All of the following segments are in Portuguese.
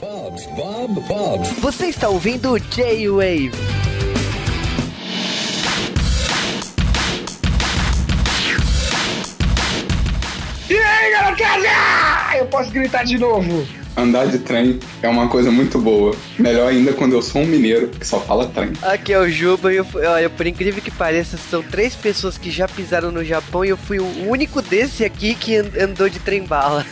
Bob's, Bob, Bob's. Você está ouvindo J-Wave. E aí, garotada? Eu posso gritar de novo. Andar de trem é uma coisa muito boa. Melhor ainda quando eu sou um mineiro que só fala trem. Aqui é o Juba e eu, fui- olha, por incrível que pareça, são três pessoas que já pisaram no Japão e eu fui o único desse aqui que an- andou de trem bala.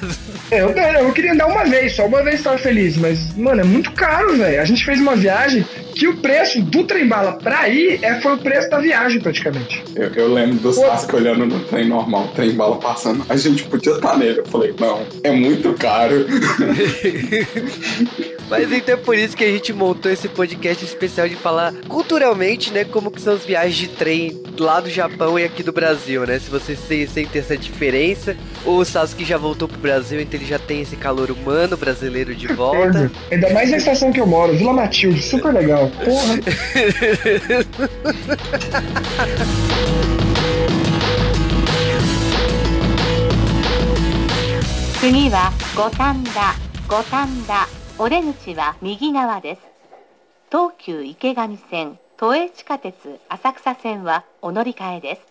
É, Eu, eu queria andar uma vez, só uma vez tava feliz, mas, mano, é muito caro, velho. A gente fez uma viagem que o preço do trem-bala pra ir é, foi o preço da viagem, praticamente. Eu, eu lembro do Sasuke olhando no trem normal, trem bala passando. A gente podia estar nele. Eu falei, não, é muito caro. Mas então é por isso que a gente montou esse podcast especial de falar culturalmente, né, como que são as viagens de trem lá do Japão e aqui do Brasil, né? Se vocês se- sentem essa diferença, o Sasuke já voltou pro Brasil, então ele já tem esse calor humano brasileiro de volta. Ainda mais na estação que eu moro, Vila Matilde, super legal. Porra. 次は五反田お出口は右側です東急池上線都営地下鉄浅草線はお乗り換えです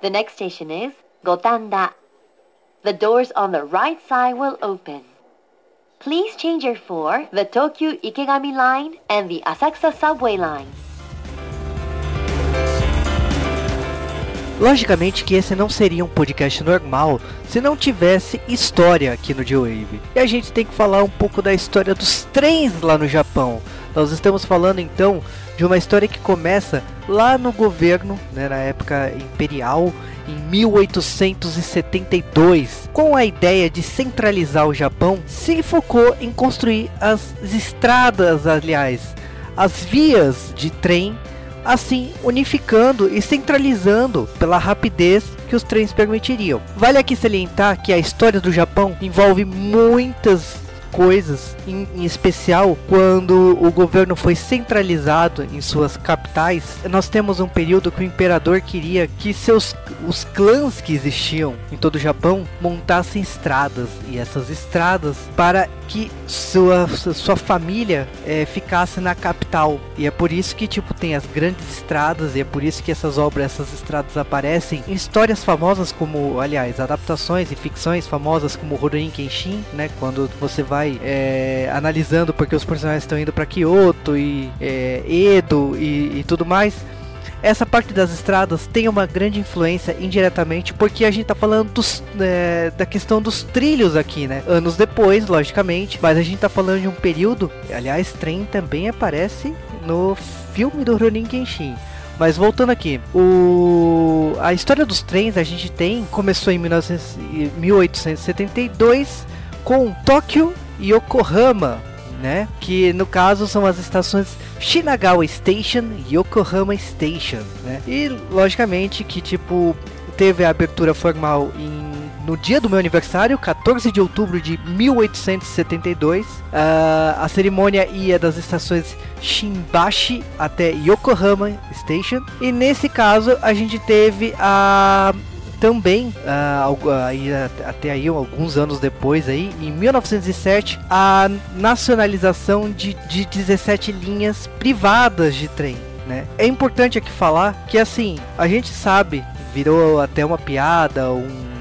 The next station is 五反田 The doors on the right side will open Please change your for the Tokyo Ikegami line and the Asakusa subway line Logicamente que esse não seria um podcast normal se não tivesse história aqui no J-Wave. E a gente tem que falar um pouco da história dos trens lá no Japão. Nós estamos falando então de uma história que começa lá no governo, né, na época imperial, em 1872, com a ideia de centralizar o Japão, se focou em construir as estradas, aliás, as vias de trem assim unificando e centralizando pela rapidez que os trens permitiriam. Vale aqui salientar que a história do Japão envolve muitas coisas, em, em especial quando o governo foi centralizado em suas capitais. Nós temos um período que o imperador queria que seus os clãs que existiam em todo o Japão montassem estradas e essas estradas para que sua, sua família eh, ficasse na capital. E é por isso que tipo tem as grandes estradas e é por isso que essas obras essas estradas aparecem. Em histórias famosas como aliás adaptações e ficções famosas como Rurouni Kenshin né? Quando você vai eh, analisando porque os personagens estão indo para Kyoto e eh, Edo e, e tudo mais essa parte das estradas tem uma grande influência indiretamente porque a gente tá falando dos, é, da questão dos trilhos aqui, né? Anos depois, logicamente, mas a gente tá falando de um período. Aliás, trem também aparece no filme do Ronin Kenshin. Mas voltando aqui, o... a história dos trens a gente tem começou em 1900 e 1872 com Tóquio e Yokohama, né? Que no caso são as estações Shinagawa Station e Yokohama Station, né? E logicamente que tipo teve a abertura formal em no dia do meu aniversário, 14 de outubro de 1872, ah, a cerimônia ia das estações Shimbashi até Yokohama Station. E nesse caso a gente teve a também ah, algu- aí, a- até aí alguns anos depois aí em 1907 a nacionalização de, de 17 linhas privadas de trem né? É importante aqui falar que assim a gente sabe virou até uma piada um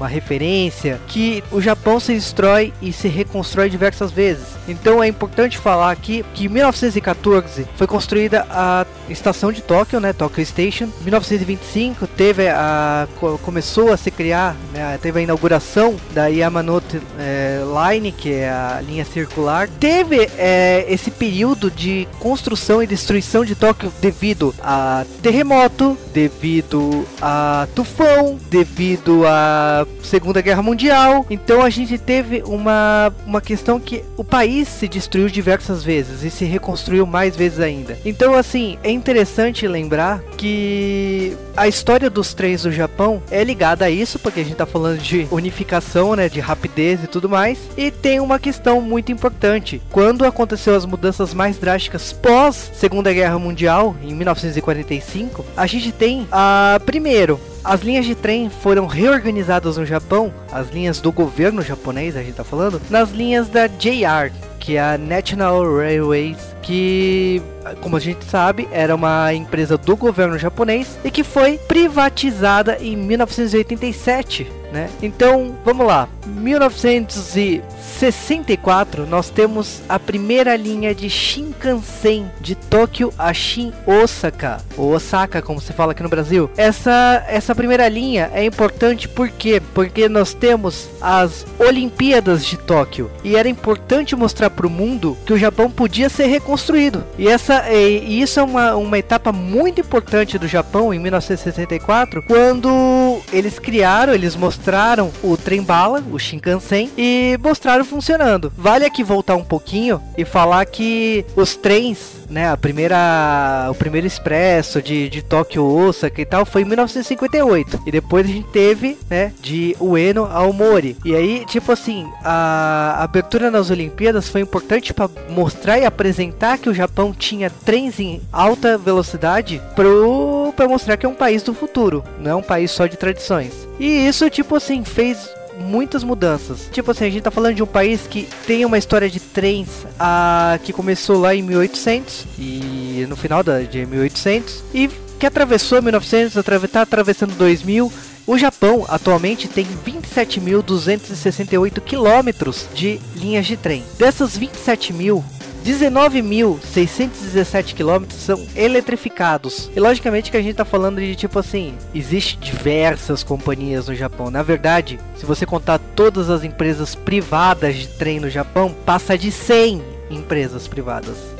uma referência que o Japão se destrói e se reconstrói diversas vezes. Então é importante falar aqui que em 1914 foi construída a estação de Tóquio, né, Tokyo Station. Em 1925 teve a co- começou a se criar, né, teve a inauguração da Yamanote eh, Line, que é a linha circular. Teve eh, esse período de construção e destruição de Tóquio devido a terremoto, devido a tufão, devido a Segunda Guerra Mundial. Então a gente teve uma, uma questão que o país se destruiu diversas vezes e se reconstruiu mais vezes ainda. Então assim, é interessante lembrar que a história dos trens do Japão é ligada a isso, porque a gente tá falando de unificação, né, de rapidez e tudo mais. E tem uma questão muito importante. Quando aconteceu as mudanças mais drásticas pós Segunda Guerra Mundial, em 1945, a gente tem a primeiro as linhas de trem foram reorganizadas no Japão, as linhas do governo japonês, a gente tá falando, nas linhas da JR, que é a National Railways, que, como a gente sabe, era uma empresa do governo japonês e que foi privatizada em 1987, né? Então, vamos lá. 1964, nós temos a primeira linha de Shinkansen de Tóquio a Shin Osaka, ou Osaka, como se fala aqui no Brasil. Essa essa primeira linha é importante por quê? Porque nós temos as Olimpíadas de Tóquio e era importante mostrar para o mundo que o Japão podia ser reconstruído. E essa e, isso é uma, uma etapa muito importante do Japão em 1964, quando eles criaram, eles mostraram o trem bala, o Shinkansen, e mostraram funcionando. Vale aqui voltar um pouquinho e falar que os trens né, a primeira, o primeiro expresso de, de Tóquio Osaka e tal foi em 1958. E depois a gente teve, né, de Ueno ao Mori. E aí, tipo assim, a abertura nas Olimpíadas foi importante para mostrar e apresentar que o Japão tinha trens em alta velocidade pro para mostrar que é um país do futuro, não é um país só de tradições. E isso, tipo assim, fez muitas mudanças. Tipo assim, a gente tá falando de um país que tem uma história de trens a, que começou lá em 1800 e no final da, de 1800 e que atravessou 1900, tá atravessando 2000. O Japão atualmente tem 27.268 quilômetros de linhas de trem. Dessas 27 mil, 19.617 quilômetros são eletrificados. E logicamente que a gente tá falando de tipo assim, existe diversas companhias no Japão. Na verdade, se você contar todas as empresas privadas de trem no Japão, passa de 100 empresas privadas.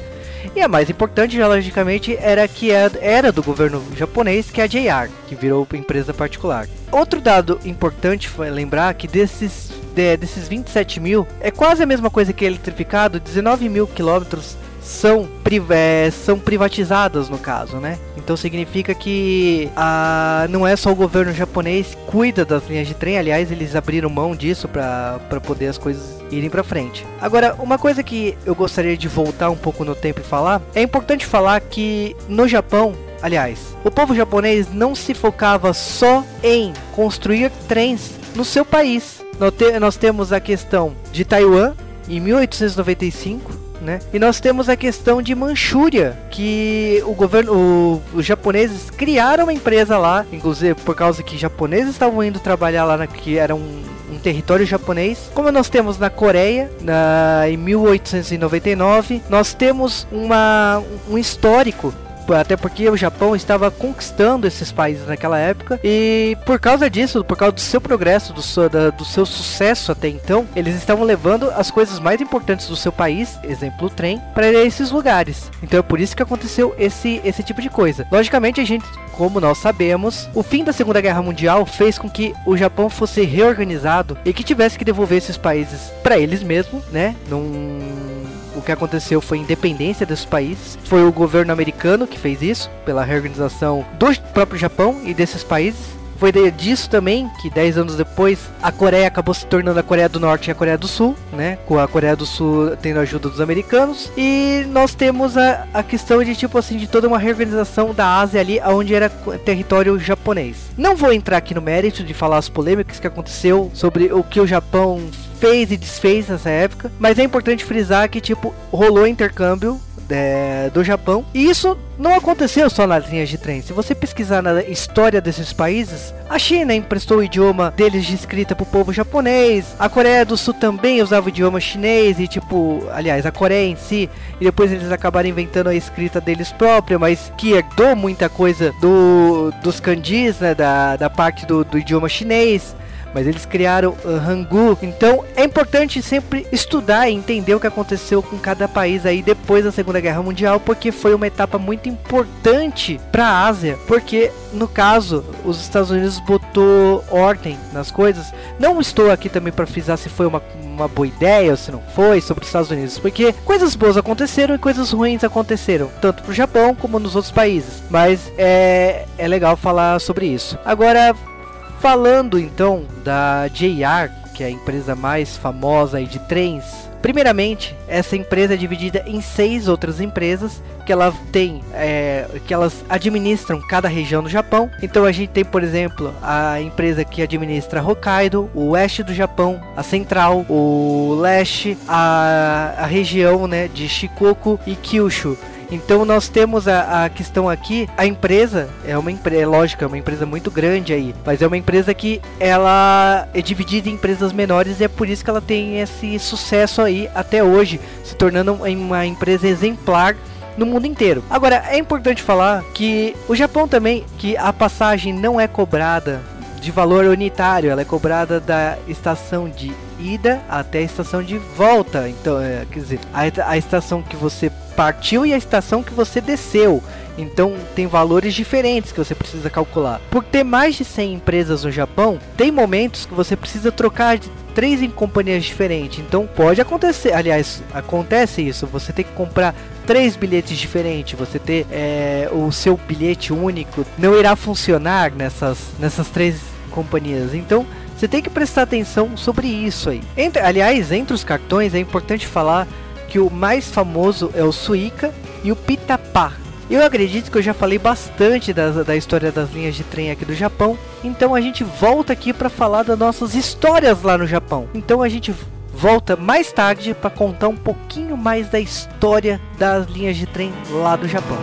E a mais importante, já, logicamente, era que era do governo japonês, que é a JR, que virou empresa particular. Outro dado importante foi lembrar que desses, de, desses 27 mil, é quase a mesma coisa que eletrificado, 19 mil quilômetros são, é, são privatizadas no caso, né? Então significa que a, não é só o governo japonês que cuida das linhas de trem, aliás, eles abriram mão disso para poder as coisas irem para frente. Agora, uma coisa que eu gostaria de voltar um pouco no tempo e falar, é importante falar que no Japão Aliás, o povo japonês não se focava só em construir trens no seu país. Nós temos a questão de Taiwan em 1895, né? E nós temos a questão de Manchúria, que o governo, o, os japoneses criaram uma empresa lá, inclusive por causa que japoneses estavam indo trabalhar lá, na, que era um, um território japonês. Como nós temos na Coreia, na, em 1899, nós temos uma, um histórico até porque o Japão estava conquistando esses países naquela época e por causa disso, por causa do seu progresso, do seu, da, do seu sucesso até então, eles estavam levando as coisas mais importantes do seu país, exemplo o trem, para esses lugares. Então é por isso que aconteceu esse, esse tipo de coisa. Logicamente a gente como nós sabemos, o fim da Segunda Guerra Mundial fez com que o Japão fosse reorganizado e que tivesse que devolver esses países para eles mesmos, né? Num o que aconteceu foi a independência desses países. Foi o governo americano que fez isso, pela reorganização do próprio Japão e desses países. Foi disso também que 10 anos depois a Coreia acabou se tornando a Coreia do Norte e a Coreia do Sul, né? Com a Coreia do Sul tendo a ajuda dos americanos. E nós temos a, a questão de tipo assim, de toda uma reorganização da Ásia ali, onde era território japonês. Não vou entrar aqui no mérito de falar as polêmicas que aconteceu sobre o que o Japão fez e desfez nessa época, mas é importante frisar que tipo rolou intercâmbio é, do Japão. E isso não aconteceu só nas linhas de trem. Se você pesquisar na história desses países, a China emprestou o idioma deles de escrita para o povo japonês. A Coreia do Sul também usava o idioma chinês e tipo, aliás, a Coreia em si. E depois eles acabaram inventando a escrita deles própria, mas que herdou muita coisa do dos kanjis, né, da, da parte do, do idioma chinês mas eles criaram o Hangul. Então é importante sempre estudar e entender o que aconteceu com cada país aí depois da Segunda Guerra Mundial, porque foi uma etapa muito importante para a Ásia, porque no caso os Estados Unidos botou ordem nas coisas. Não estou aqui também para frisar se foi uma uma boa ideia ou se não foi sobre os Estados Unidos, porque coisas boas aconteceram e coisas ruins aconteceram, tanto pro Japão como nos outros países. Mas é, é legal falar sobre isso. Agora, Falando então da JR, que é a empresa mais famosa de trens Primeiramente, essa empresa é dividida em seis outras empresas que ela tem, é, que elas administram cada região do Japão. Então a gente tem, por exemplo, a empresa que administra Hokkaido, o oeste do Japão, a central, o leste, a, a região né, de Shikoku e Kyushu. Então nós temos a, a questão aqui, a empresa é uma empresa, é lógico, é uma empresa muito grande aí, mas é uma empresa que ela é dividida em empresas menores e é por isso que ela tem esse sucesso aí até hoje, se tornando uma empresa exemplar no mundo inteiro. Agora, é importante falar que o Japão também, que a passagem não é cobrada de valor unitário, ela é cobrada da estação de ida até a estação de volta. Então, é, quer dizer, a, a estação que você partiu e a estação que você desceu. Então tem valores diferentes que você precisa calcular. Por ter mais de 100 empresas no Japão, tem momentos que você precisa trocar de três em companhias diferentes. Então pode acontecer, aliás, acontece isso. Você tem que comprar três bilhetes diferentes. Você ter é, o seu bilhete único não irá funcionar nessas nessas três companhias. Então você tem que prestar atenção sobre isso aí. Entre, aliás, entre os cartões é importante falar que o mais famoso é o Suica e o Pitapá. Eu acredito que eu já falei bastante da, da história das linhas de trem aqui do Japão, então a gente volta aqui para falar das nossas histórias lá no Japão. Então a gente volta mais tarde para contar um pouquinho mais da história das linhas de trem lá do Japão.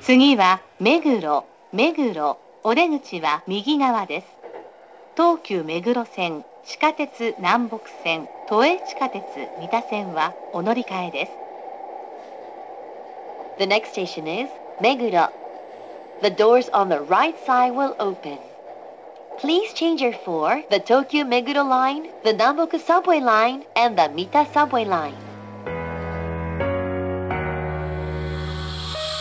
Seguida, Meguro, Meguro. お出口は右側です東急目黒線地下鉄南北線都営地下鉄三田線はお乗り換えです The next station is Meguro. The doors on the right side will open. Please change your for the Tokyo Meguro line, the Namboku subway line, and the Mita subway line.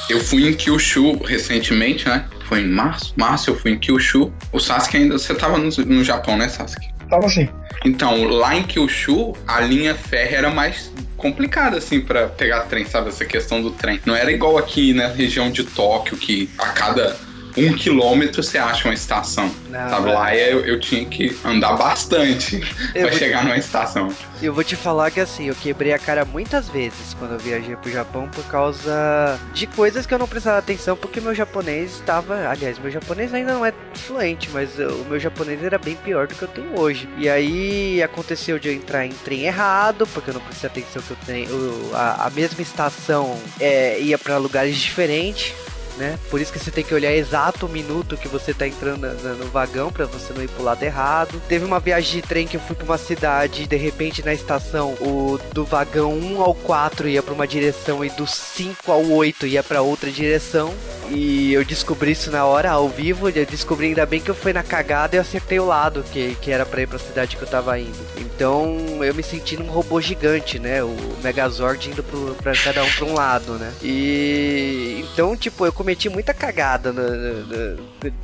Eu fui em Kyushu recentemente, né? Foi em março. Março eu fui em Kyushu. O Sasuke ainda. Você tava no, no Japão, né, Sasuke? Tava assim. Então, lá em Kyushu, a linha férrea era mais complicada, assim, para pegar trem, sabe? Essa questão do trem. Não era igual aqui na região de Tóquio, que a cada um quilômetro você acha uma estação. Não, sabe? Lá eu, eu tinha que andar bastante vou- chegar numa estação. Eu vou te falar que assim, eu quebrei a cara muitas vezes quando eu viajei pro Japão por causa de coisas que eu não prestava atenção, porque meu japonês estava. Aliás, meu japonês ainda não é fluente, mas o meu japonês era bem pior do que eu tenho hoje. E aí aconteceu de eu entrar em trem errado, porque eu não prestei atenção que eu tenho. a, a mesma estação é, ia para lugares diferentes. Né? Por isso que você tem que olhar exato o minuto que você tá entrando no vagão pra você não ir pro lado errado. Teve uma viagem de trem que eu fui pra uma cidade e de repente na estação o do vagão 1 ao 4 ia pra uma direção e do 5 ao 8 ia pra outra direção. E eu descobri isso na hora, ao vivo. Eu descobri ainda bem que eu fui na cagada e eu acertei o lado que, que era pra ir pra cidade que eu tava indo. Então eu me senti num robô gigante, né? O Megazord indo pro, pra cada um pra um lado, né? E então, tipo, eu cometi muita cagada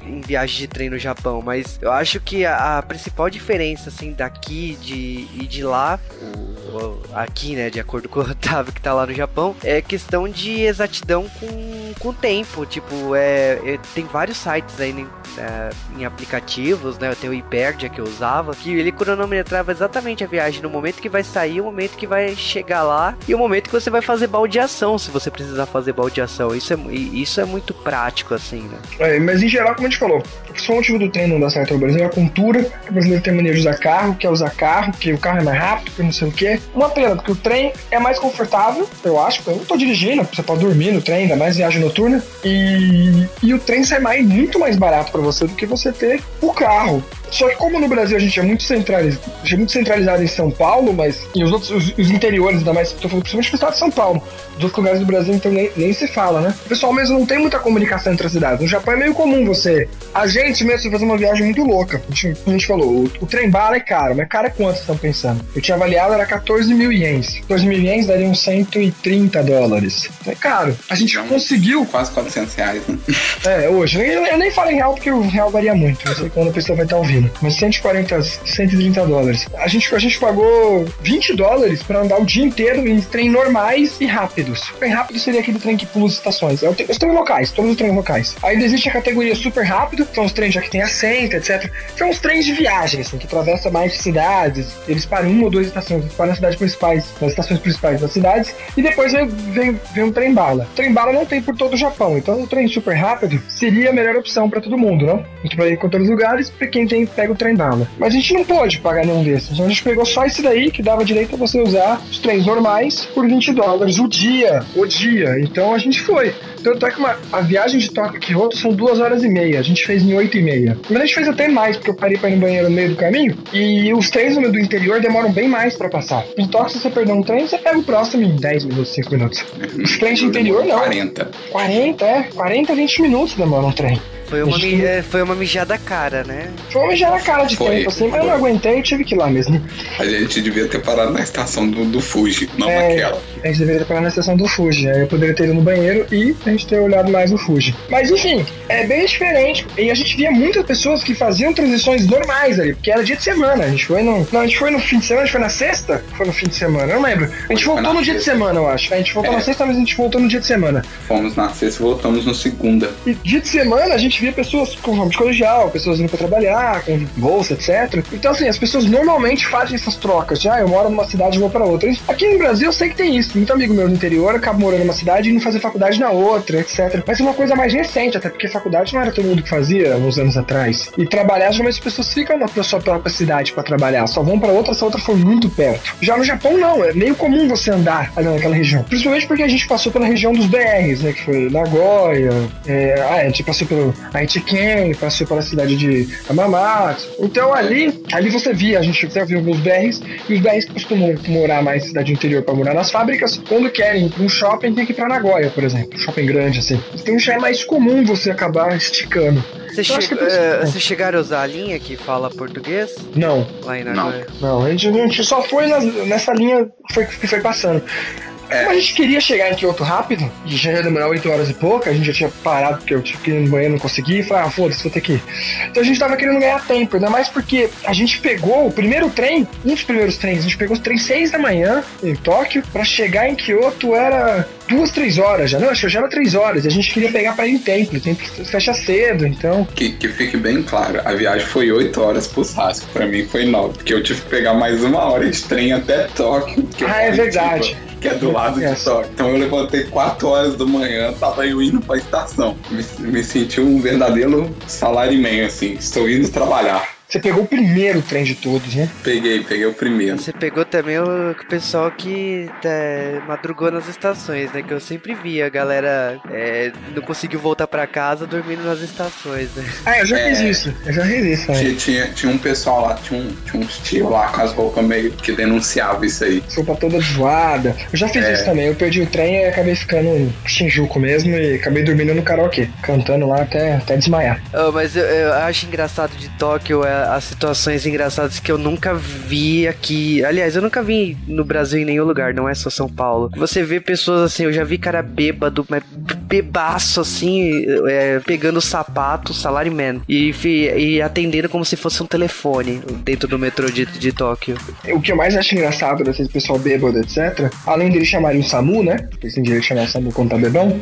em viagem de trem no Japão, mas eu acho que a, a principal diferença, assim, daqui de, e de lá, aqui, né, de acordo com o Otávio que tá lá no Japão, é questão de exatidão com, com o tempo. Tipo, é, é- tem vários sites aí né, em aplicativos, né? Tem o Hyperdia que eu usava, que ele cronometrava exatamente a viagem no momento que vai sair, o momento que vai chegar lá e o momento que você vai fazer baldeação, se você precisar fazer baldeação. Isso é, isso é muito prático, assim, né? É, mas em geral, como a gente falou, o principal motivo do trem não dar certo no Brasil é a cultura, que o brasileiro tem mania de usar carro, quer usar carro, que o carro é mais rápido, que não sei o quê. Uma pena, porque o trem é mais confortável, eu acho, eu não tô dirigindo, você pode dormir no trem, ainda mais viagem noturna, e, e o trem sai mais, muito mais barato pra você do que você ter o carro. Só que como no Brasil a gente é muito centralizado, é muito centralizado em São Paulo, mas e os outros, os, os interiores, ainda mais, tô falando principalmente do estado de São Paulo, dos outros lugares do Brasil, então nem, nem se fala, né? O pessoal mesmo não tem muita comunicação entre as cidades. No Japão é meio comum você. A gente mesmo fazer uma viagem muito louca. A gente, a gente falou, o, o trem bala é caro, mas caro é quanto vocês estão pensando? Eu tinha avaliado, era 14 mil ienes. 14 mil ienes dariam 130 dólares. É caro. A gente Então, conseguiu. Quase 400 reais, né? É, hoje. Eu, eu nem falo em real porque o real varia muito. Não sei quando a pessoa vai estar ouvindo. Mas 140, 130 dólares. A gente, a gente pagou 20 dólares pra andar o dia inteiro em trem normais e rápidos. O trem rápido seria aquele trem que pula as estações. É o os trens locais, todos os trens locais. Ainda existe a categoria super rápido, são os trens já que tem assento, etc. São os trens de viagem, assim, que atravessa mais cidades. Eles param uma ou duas estações, eles param nas cidades principais, nas estações principais das cidades. E depois vem, vem, vem um trem bala. O trem bala não tem por todo o Japão, então o trem super rápido seria a melhor opção pra todo mundo, não? A gente vai ir com todos os lugares pra quem tem, pega o trem bala. Mas a gente não pôde pagar nenhum desses. Então a gente pegou só esse daí, que dava direito a você usar os trens normais por 20 dólares o dia. O dia. Então a gente foi. Tanto é que uma, a viagem de Tóquio a Kyoto são duas horas e meia. A gente fez em oito e meia. Mas a gente fez até mais, porque eu parei pra ir no banheiro no meio do caminho. E os trens do do interior demoram bem mais pra passar. Em Tóquio, se você perder um trem, você pega o próximo em 10 minutos, 5 minutos. Os trens de interior, não. 40. 40, é. 40, 20 minutos demora um trem. Foi uma, mi- é, foi uma mijada cara, né? Foi uma na cara de Foi. tempo, assim, mas eu não aguentei e tive que ir lá mesmo. A gente devia ter parado na estação do, do Fuji, não É. naquela. A gente deveria ter parado na estação do Fuji. Aí eu poderia ter ido no banheiro e a gente ter olhado mais o Fuji. Mas enfim, é bem diferente. E a gente via muitas pessoas que faziam transições normais ali, porque era dia de semana. A gente foi no. Não, a gente foi no fim de semana, a gente foi na sexta? Foi no fim de semana, eu não lembro. A gente Foi voltou no dia de semana, eu acho. A gente voltou É. na sexta, mas a gente voltou no dia de semana. Fomos na sexta e voltamos no segunda. E dia de semana a gente via pessoas com ramo de colegial, pessoas indo pra trabalhar, com bolsa, etc. Então, assim, as pessoas normalmente fazem essas trocas. Já, eu moro numa cidade e vou pra outra. Aqui no Brasil eu sei que tem isso. Muito amigo meu no interior acaba morando numa cidade e indo fazer faculdade na outra, etc. Mas é uma coisa mais recente, até porque faculdade não era todo mundo que fazia uns anos atrás. E trabalhar, geralmente as pessoas ficam na sua própria cidade pra trabalhar. Só vão pra outra se a outra for muito perto. Já no Japão, não. É meio comum você andar ali naquela região. Principalmente porque a gente passou pela região dos BRs, né? Que foi Nagoya, é, ah, a gente passou pelo Aichiken, passou pela cidade de Hamamatsu. Então ali, ali você via, a gente até viu alguns BRs, e os BRs costumam morar mais cidade interior pra morar nas fábricas. Quando querem ir pra um shopping, tem que ir pra Nagoya, por exemplo. Shopping grande, assim. Então já é mais comum você acabar esticando. Vocês acho che- que é vocês chegaram a usar a linha que fala português Não, lá em Não. Nagoya? não, a gente, a gente só foi nas- nessa linha foi, que foi passando. É. Como a gente queria chegar em Kyoto rápido, e já ia demorar 8 horas e pouco, a gente já tinha parado porque eu tive que ir no banheiro não consegui, e falei, ah, foda-se, vou ter que ir. Então a gente tava querendo ganhar tempo, ainda mais porque a gente pegou o primeiro trem, um dos primeiros trens, a gente pegou os trens 6 da manhã em Tóquio, pra chegar em Kyoto era duas, três horas já. Não, acho que já era três horas, e a gente queria pegar pra ir em templo, o templo fecha cedo, então. Que, que fique bem claro, a viagem foi 8 horas pro Sasco. Pra mim foi 9, porque eu tive que pegar mais uma hora de trem até Tóquio. Ah, é verdade. Chiba, Que é do lado de Tóquio. Então eu levantei 4 horas da manhã, tava eu indo pra estação. Me, me senti um verdadeiro salário man, assim. Estou indo trabalhar. Você pegou o primeiro trem de todos, né? Peguei, peguei o primeiro. Você pegou também o pessoal que é, madrugou nas estações, né? Que eu sempre via a galera é, não conseguiu voltar pra casa dormindo nas estações, né? Ah, eu já É. fiz isso. Eu já fiz isso, né? Tinha, tinha, tinha um pessoal lá, tinha, um, tinha uns tios lá com as roupas meio que denunciava isso aí. Roupa toda zoada. Eu já fiz É. isso também. Eu perdi o trem e acabei ficando em Shinjuku mesmo e acabei dormindo no karaokê, cantando lá até, até desmaiar. Oh, mas eu, eu acho engraçado de Tóquio é, as situações engraçadas que eu nunca vi aqui. Aliás, eu nunca vi no Brasil em nenhum lugar, não é só São Paulo. Você vê pessoas assim, eu já vi cara bêbado, mas bebaço assim, é, pegando sapato, salaryman, e, e atendendo como se fosse um telefone dentro do metrô de, de Tóquio. O que eu mais acho engraçado desse pessoal bêbado, etc., além deles chamarem o SAMU, né? Porque eles têm direito de chamar o SAMU quando tá bebão.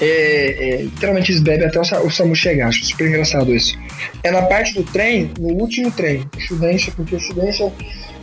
É, é, literalmente eles bebem até o, o SAMU chegar. Acho super engraçado isso. É na parte do trem, no último trem. Estudante, porque o estudante o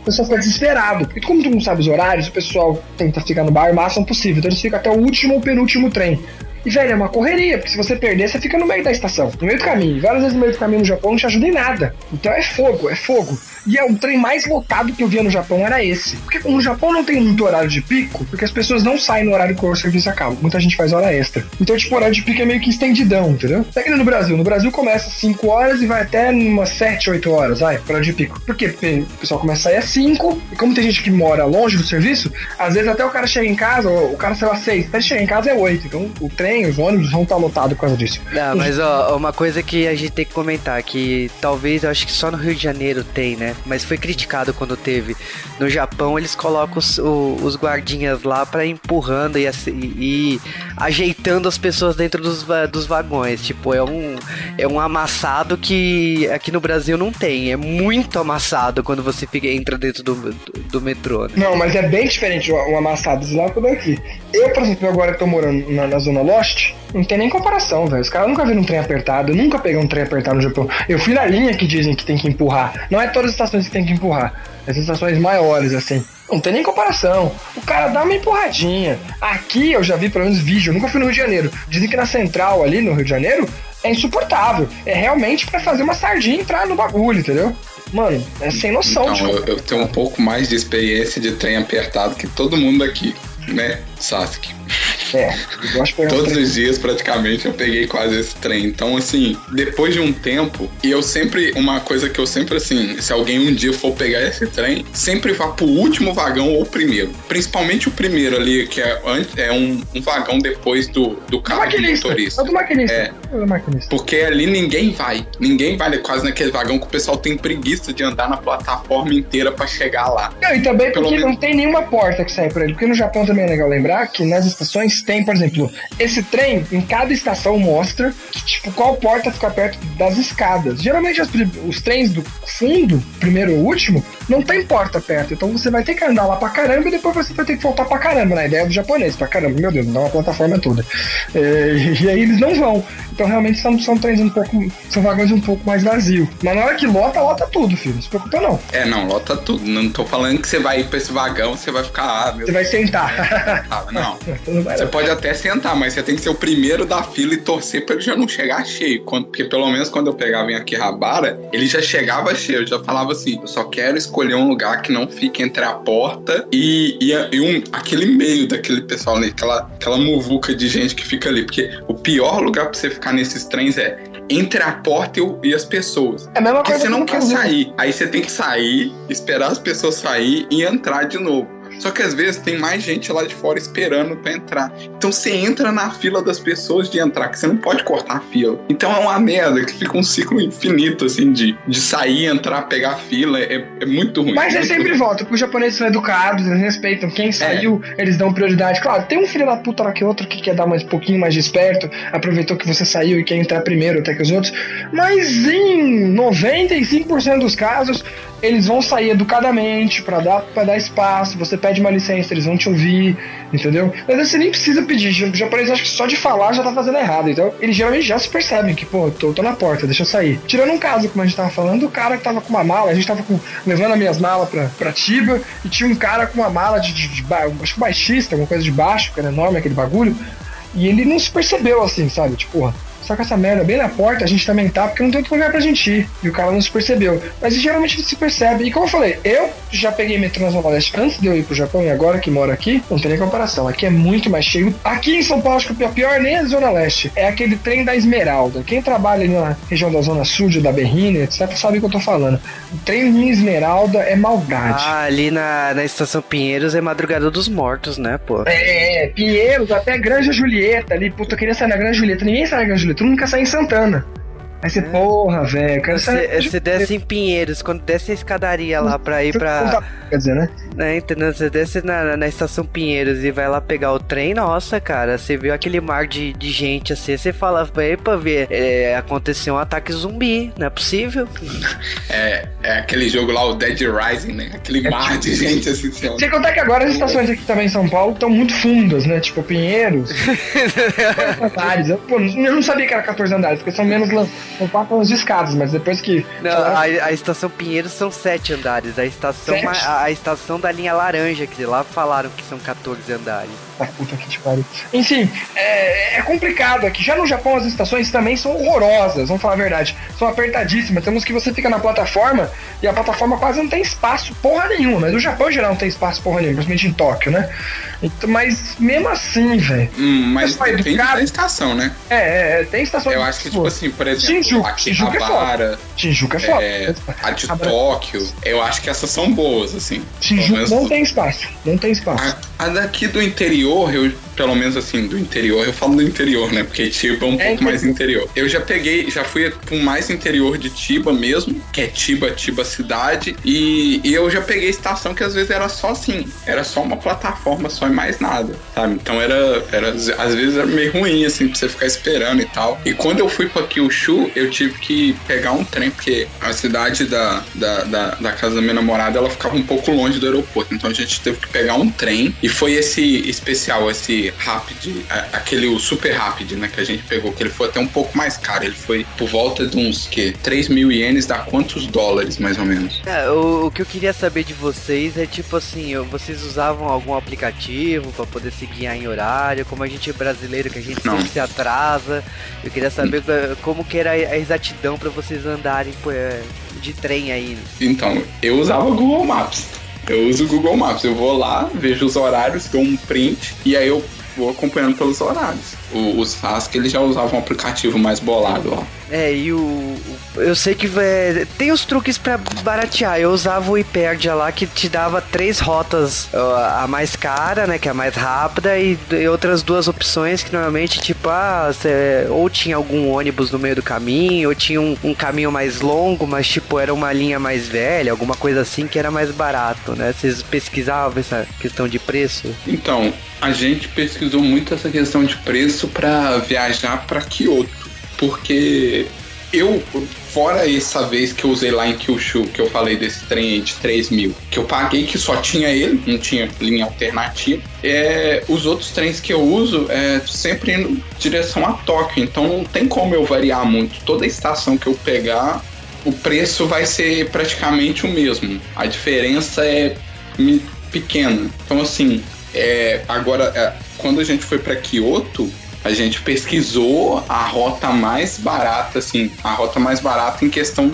pessoal fica desesperado. Porque como tu não sabe os horários, o pessoal tenta ficar no bar o máximo possível. Então eles ficam até o último ou penúltimo trem. E, velho, é uma correria, porque se você perder, você fica no meio da estação, no meio do caminho. Várias vezes no meio do caminho no Japão não te ajuda em nada. Então é fogo, é fogo. E é o trem mais lotado que eu via no Japão era esse. Porque no Japão não tem muito horário de pico, porque as pessoas não saem no horário que o serviço acaba. Muita gente faz hora extra. Então, tipo, o horário de pico é meio que estendidão, entendeu? Pega no Brasil. No Brasil começa às 5 horas e vai até umas 7, 8 horas, vai, horário de pico. Por quê? Porque o pessoal começa a sair às 5, e como tem gente que mora longe do serviço, às vezes até o cara chega em casa, o cara saiu às 6, até ele chegar em casa é 8. Então o trem, os ônibus vão estar lotados por causa disso. Não, mas ó, uma coisa que a gente tem que comentar, que talvez eu acho que só no Rio de Janeiro tem, né? Mas foi criticado quando teve. No Japão, eles colocam os, o, os guardinhas lá para empurrando e, e, e, ajeitando as pessoas dentro dos, dos vagões. Tipo, é um, é um amassado que aqui no Brasil não tem. É muito amassado quando você fica, entra dentro do, do, do metrô. Né? Não, mas é bem diferente o, o amassado de lá pro daqui. Eu, por exemplo, agora que tô morando na, na Zona Lost, não tem nem comparação, velho. Os caras nunca viram um trem apertado. Nunca peguei um trem apertado no Japão. Eu fui na linha que dizem que tem que empurrar. Não é todas as estações que tem que empurrar. As estações maiores, assim. Não tem nem comparação. O cara dá uma empurradinha. Aqui eu já vi pelo menos vídeo, eu nunca fui no Rio de Janeiro. Dizem que na central ali no Rio de Janeiro é insuportável. É realmente para fazer uma sardinha entrar no bagulho, entendeu? Mano, é sem noção. Então, eu, eu tenho um pouco mais de experiência de trem apertado que todo mundo aqui, né, Sasuke? É, Todos os dias, praticamente, eu peguei quase esse trem. Então, assim, depois de um tempo, e eu sempre, uma coisa que eu sempre, assim, se alguém um dia for pegar esse trem, sempre vá pro último vagão ou o primeiro. Principalmente o primeiro ali, que é, é um, um vagão depois do, do carro do, do motorista. É do maquinista. É. é do maquinista. Porque ali ninguém vai. Ninguém vai quase naquele vagão que o pessoal tem preguiça de andar na plataforma inteira para chegar lá. Não, e também Pelo porque menos... não tem nenhuma porta que sai por ele. Porque no Japão também é legal lembrar que nas estações tem, por exemplo, esse trem, em cada estação mostra tipo, qual porta fica perto das escadas. Geralmente as, os trens do fundo, primeiro ou último, não tem porta perto. Então você vai ter que andar lá pra caramba e depois você vai ter que voltar pra caramba, na ideia do japonês, pra caramba, meu Deus, dá uma plataforma toda. É, e aí eles não vão. Então realmente são, são trens um pouco. São vagões um pouco mais vazios. Mas na hora que lota, lota tudo, filho. Não se preocupa, não. É, não, lota tudo. Não tô falando que você vai ir pra esse vagão, você vai ficar. Ah, meu você vai sentar. Ah, não. você pode até sentar, mas você tem que ser o primeiro da fila e torcer pra ele já não chegar cheio. Porque pelo menos quando eu pegava em Akihabara, ele já chegava cheio. Eu já falava assim: eu só quero escolher um lugar que não fique entre a porta e, e, e um, aquele meio daquele pessoal ali, aquela, aquela muvuca de gente que fica ali. Porque o pior lugar pra você ficar nesses trens é entre a porta e, as pessoas. É a mesma Porque coisa você não quer sair. Aí você tem que sair, esperar as pessoas sair e entrar de novo. Só que às vezes tem mais gente lá de fora esperando para entrar. Então você entra na fila das pessoas de entrar, que você não pode cortar a fila. Então é uma merda que fica um ciclo infinito, assim, de, de sair, entrar, pegar a fila. É, é muito ruim. Mas eles sempre voltam, porque os japoneses são educados, eles respeitam. Quem saiu, é. eles dão prioridade. Claro, tem um filho da puta lá que outro que quer dar mais um pouquinho mais de esperto, aproveitou que você saiu e quer entrar primeiro até que os outros. Mas em 95% dos casos, eles vão sair educadamente para dar para dar espaço. Você pede uma licença, eles vão te ouvir, entendeu? Mas você nem precisa pedir. O japonês acho que só de falar já tá fazendo errado. Então, eles geralmente já se percebem que, pô, tô, tô na porta, deixa eu sair. Tirando um caso, como a gente tava falando, o cara que tava com uma mala, a gente tava com, levando as minhas malas pra, pra Tiba, e tinha um cara com uma mala de, de, de, de acho que baixista, alguma coisa de baixo, que era enorme aquele bagulho. E ele não se percebeu assim, sabe? Tipo, só que essa merda bem na porta a gente também tá, porque não tem outro lugar pra gente ir. E o cara não se percebeu. Mas geralmente ele se percebe. E como eu falei, eu já peguei metrô na Zona Leste antes de eu ir pro Japão e agora que moro aqui, não tem nem comparação. Aqui é muito mais cheio. Aqui em São Paulo, acho que o pior nem é a Zona Leste. É aquele trem da Esmeralda. Quem trabalha ali na região da Zona Sul, da Berrine, etc., sabe o que eu tô falando. O trem em Esmeralda é maldade. Ah, ali na, na Estação Pinheiros é Madrugada dos Mortos, né, pô? É, Pinheiros, até Granja Julieta ali. Puta, eu queria sair na Granja Julieta. Ninguém sai na Granja Julieta tu nunca sai em Santana. Aí você, é. porra, velho, quero sair. Você desce em Pinheiros, quando desce a escadaria lá pra ir pra. Quer dizer, né? É, entendeu? Você desce na, na estação Pinheiros e vai lá pegar o trem, nossa, cara, você viu aquele mar de, de gente assim, você fala, epa, ver, é, aconteceu um ataque zumbi, não é possível? É, é aquele jogo lá, o Dead Rising, né? Aquele é mar tipo... de gente assim. Sem Sem contar que agora as estações aqui também em São Paulo estão muito fundas, né? Tipo, Pinheiros. andares. Eu, pô, eu não sabia que era 14 andares, porque são menos são quatro de escadas, mas depois que. Não, a, a, estação Pinheiros são sete andares. A estação, a, a, estação da linha laranja, que lá falaram que são 14 andares. Ah, puta que te pariu. Enfim, é, é, complicado aqui. Já no Japão as estações também são horrorosas, vamos falar a verdade. São apertadíssimas. Temos que você fica na plataforma e a plataforma quase não tem espaço, porra nenhuma. Mas no Japão em geral não tem espaço porra nenhuma, principalmente em Tóquio, né? Então, mas mesmo assim, velho. Hum, mas depende educado, da estação, né? É, é, é tem estação. Eu acho que, tipo assim, por exemplo, Shinjuku, aqui Shinjuku é foda. É foda. É, a de Tóquio, eu acho que essas são boas, assim. Shinjuku não tem espaço. Não tem espaço. A, a daqui do interior, eu pelo menos assim, do interior, eu falo do interior, né? Porque Tiba é um É pouco mais interior. Eu já peguei, já fui pro mais interior de Tiba mesmo, que é Tiba, Tiba cidade, e, e eu já peguei estação que às vezes era só assim, era só uma plataforma só e mais nada, sabe? Então era, era às vezes era meio ruim, assim, pra você ficar esperando e tal. E quando eu fui pra Kyushu, eu tive que pegar um trem, porque a cidade da, da, da, da casa da minha namorada, ela ficava um pouco longe do aeroporto, então a gente teve que pegar um trem, e foi esse especial, esse Rapid, aquele o Super Rapid, né, que a gente pegou, que ele foi até um pouco mais caro, ele foi por volta de uns, que, 3 mil ienes, dá quantos dólares, mais ou menos? É, o, o que eu queria saber de vocês é tipo assim, vocês usavam algum aplicativo pra poder se guiar em horário, como a gente é brasileiro que a gente Não. sempre se atrasa. Eu queria saber eh, como que era a exatidão pra vocês andarem eh, de trem aí. Então, eu usava Google Maps. Eu uso o Google Maps. Eu vou lá, vejo os horários, dou um print e aí eu vou acompanhando pelos horários. O, os FASC, eles já usavam um aplicativo mais bolado lá. É, e o, eu sei que é, tem os truques pra baratear. Eu usava o Hiperdia lá que te dava três rotas, ó, a mais cara, né, que é a mais rápida e, e outras duas opções que normalmente tipo, ah, cê- ou tinha algum ônibus no meio do caminho, ou tinha um, um caminho mais longo, mas tipo era uma linha mais velha, alguma coisa assim que era mais barato, né? Vocês pesquisavam essa questão de preço? Então, a gente pesquisou muito essa questão de preço para viajar para Kyoto, porque eu, fora essa vez que eu usei lá em Kyushu, que eu falei desse trem aí de 3 mil, que eu paguei que só tinha ele, não tinha linha alternativa, é, os outros trens que eu uso é sempre em direção a Tóquio, então não tem como eu variar muito. Toda estação que eu pegar, o preço vai ser praticamente o mesmo. A diferença é pequena. Então, assim, é, agora, é, quando a gente foi para Kyoto, a gente pesquisou a rota mais barata, assim, a rota mais barata em questão.